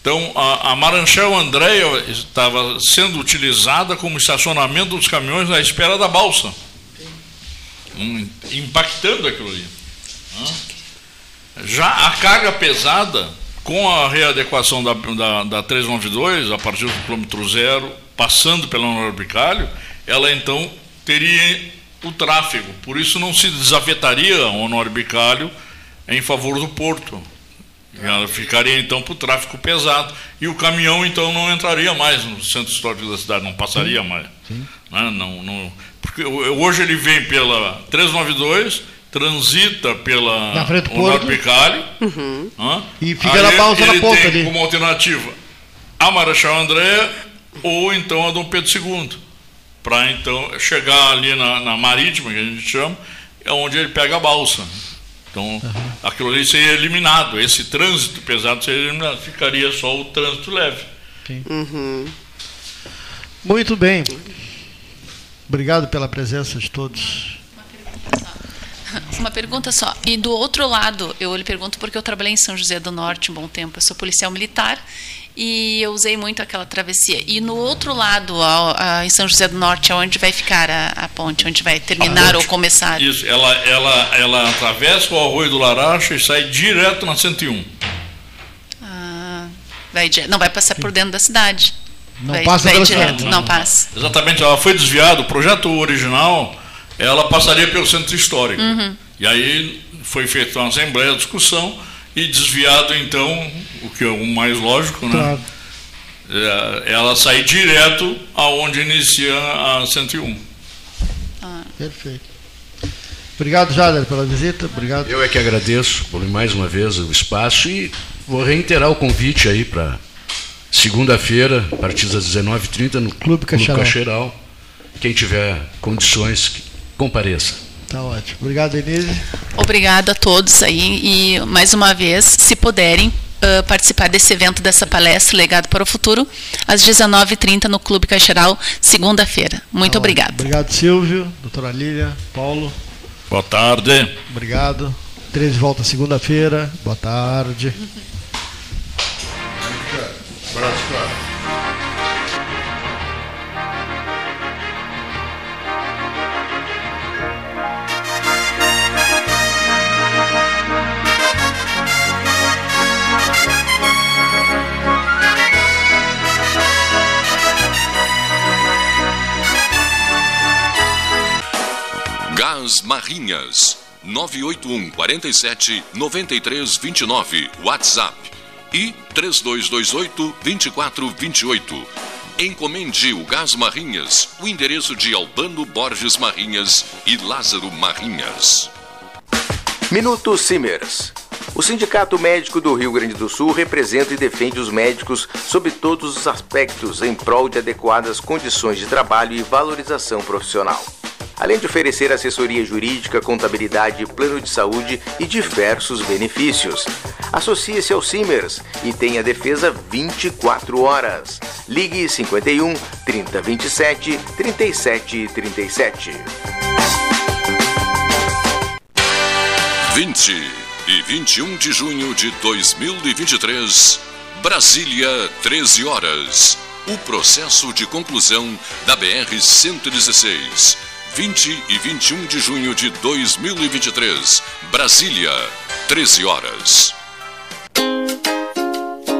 Então, a, a Maranchel Andréia estava sendo utilizada como estacionamento dos caminhões na espera da balsa, hum, impactando aquilo ali. Já a carga pesada, com a readequação da, da, da 392, a partir do quilômetro zero, passando pela Honório Bicalho, ela então teria o tráfego. Por isso não se desafetaria a Honório Bicalho em favor do porto. Ela ficaria então para o tráfego pesado. E o caminhão então não entraria mais no centro histórico da cidade, não passaria mais. Sim. Né? Não, não, porque hoje ele vem pela 392, transita pela Honório Bicalho. Uhum. Né? E fica na pausa na ponta ali. Como alternativa a Marechal André ou então a Dom Pedro II, para então chegar ali na, na, marítima, que a gente chama, é onde ele pega a balsa. Então, uhum. aquilo ali seria eliminado, esse trânsito pesado seria eliminado, ficaria só o trânsito leve. Uhum. Muito bem. Obrigado pela presença de todos. Uma pergunta só. E do outro lado, eu lhe pergunto porque eu trabalhei em São José do Norte um bom tempo. Eu sou policial militar e eu usei muito aquela travessia. E no outro lado, em São José do Norte, onde vai ficar a, a ponte, onde vai terminar ou começar? Isso, ela, ela, ela atravessa o Arroio do Laracha e sai direto na 101. Ah, vai, não vai passar por dentro da cidade. Não vai, passa vai direto, não. não passa. Exatamente, ela foi desviada. O projeto original, ela passaria pelo centro histórico. Uhum. E aí foi feita uma assembleia, discussão e desviado então, o que é o mais lógico, né? Claro. É, ela sai direto aonde inicia a 101. Ah. Perfeito. Obrigado, Jader, pela visita. Obrigado. Eu é que agradeço por mais uma vez o espaço e vou reiterar o convite aí para segunda-feira, a partir das 19h30, no Clube Cacheral. Cacheral. Quem tiver condições, compareça. Tá ótimo. Obrigado, Denise. Obrigada a todos aí e mais uma vez, se puderem uh, participar desse evento, dessa palestra Legado para o Futuro, às 19h30 no Clube Caixeral, segunda-feira. Muito tá obrigada. Obrigado, Silvio, doutora Lília, Paulo. Boa tarde. Obrigado. 13 volta segunda-feira. Boa tarde. Abraço, cara. Gás Marrinhas 981 47 93 29 WhatsApp e 3228 2428. Encomende o Gás Marrinhas, o endereço de Albano Borges Marrinhas e Lázaro Marrinhas. Minuto Simers. O Sindicato Médico do Rio Grande do Sul representa e defende os médicos sob todos os aspectos em prol de adequadas condições de trabalho e valorização profissional além de oferecer assessoria jurídica, contabilidade, plano de saúde e diversos benefícios. Associe-se ao Simers e tenha defesa 24 horas. Ligue 51 3027 3737. 20 e 21 de junho de 2023, Brasília, 13 horas. O processo de conclusão da BR-116 20 e 21 de junho de 2023, Brasília, 13 horas.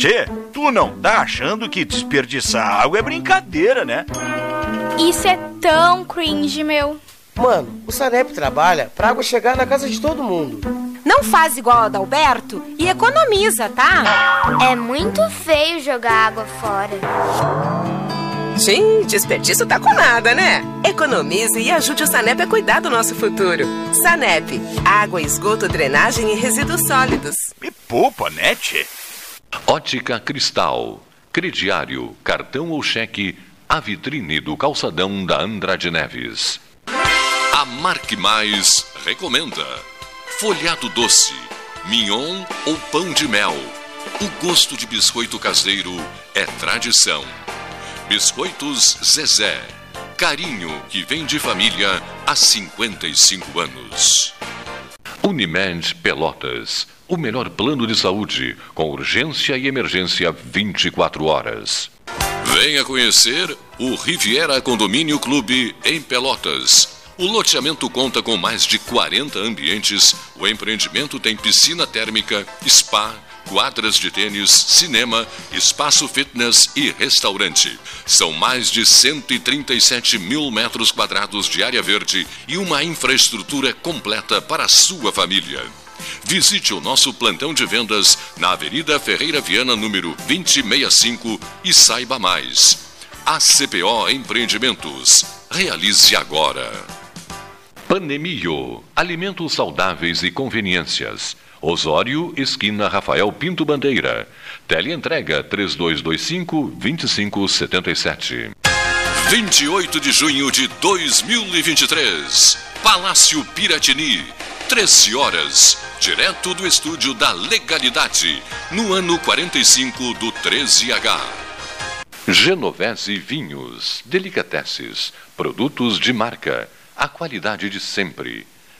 Tchê, tu não tá achando que desperdiçar água é brincadeira, né? Isso é tão cringe, meu. Mano, o Sanep trabalha pra água chegar na casa de todo mundo. Não faz igual a Adalberto e economiza, tá? É muito feio jogar água fora. Sim, desperdício tá com nada, né? Economize e ajude o Sanep a cuidar do nosso futuro. Sanep, água, esgoto, drenagem e resíduos sólidos. Me poupa, né, tchê? Ótica Cristal, crediário, cartão ou cheque, a vitrine do calçadão da Andrade Neves. A Marque Mais recomenda folhado doce, mignon ou pão de mel. O gosto de biscoito caseiro é tradição. Biscoitos Zezé, carinho que vem de família há 55 anos. Unimed Pelotas o melhor plano de saúde, com urgência e emergência 24 horas. Venha conhecer o Riviera Condomínio Clube em Pelotas. O loteamento conta com mais de 40 ambientes. O empreendimento tem piscina térmica, spa, quadras de tênis, cinema, espaço fitness e restaurante. São mais de 137 mil metros quadrados de área verde e uma infraestrutura completa para a sua família. Visite o nosso plantão de vendas na Avenida Ferreira Viana, número 2065 e saiba mais. ACPO Empreendimentos. Realize agora. Panemio. Alimentos saudáveis e conveniências. Osório, esquina Rafael Pinto Bandeira. Teleentrega 3225-2577. 28 de junho de 2023. Palácio Piratini. 13 horas direto do estúdio da Legalidade, no ano 45 do 13H. Genovese Vinhos, Delicateces, produtos de marca, a qualidade de sempre.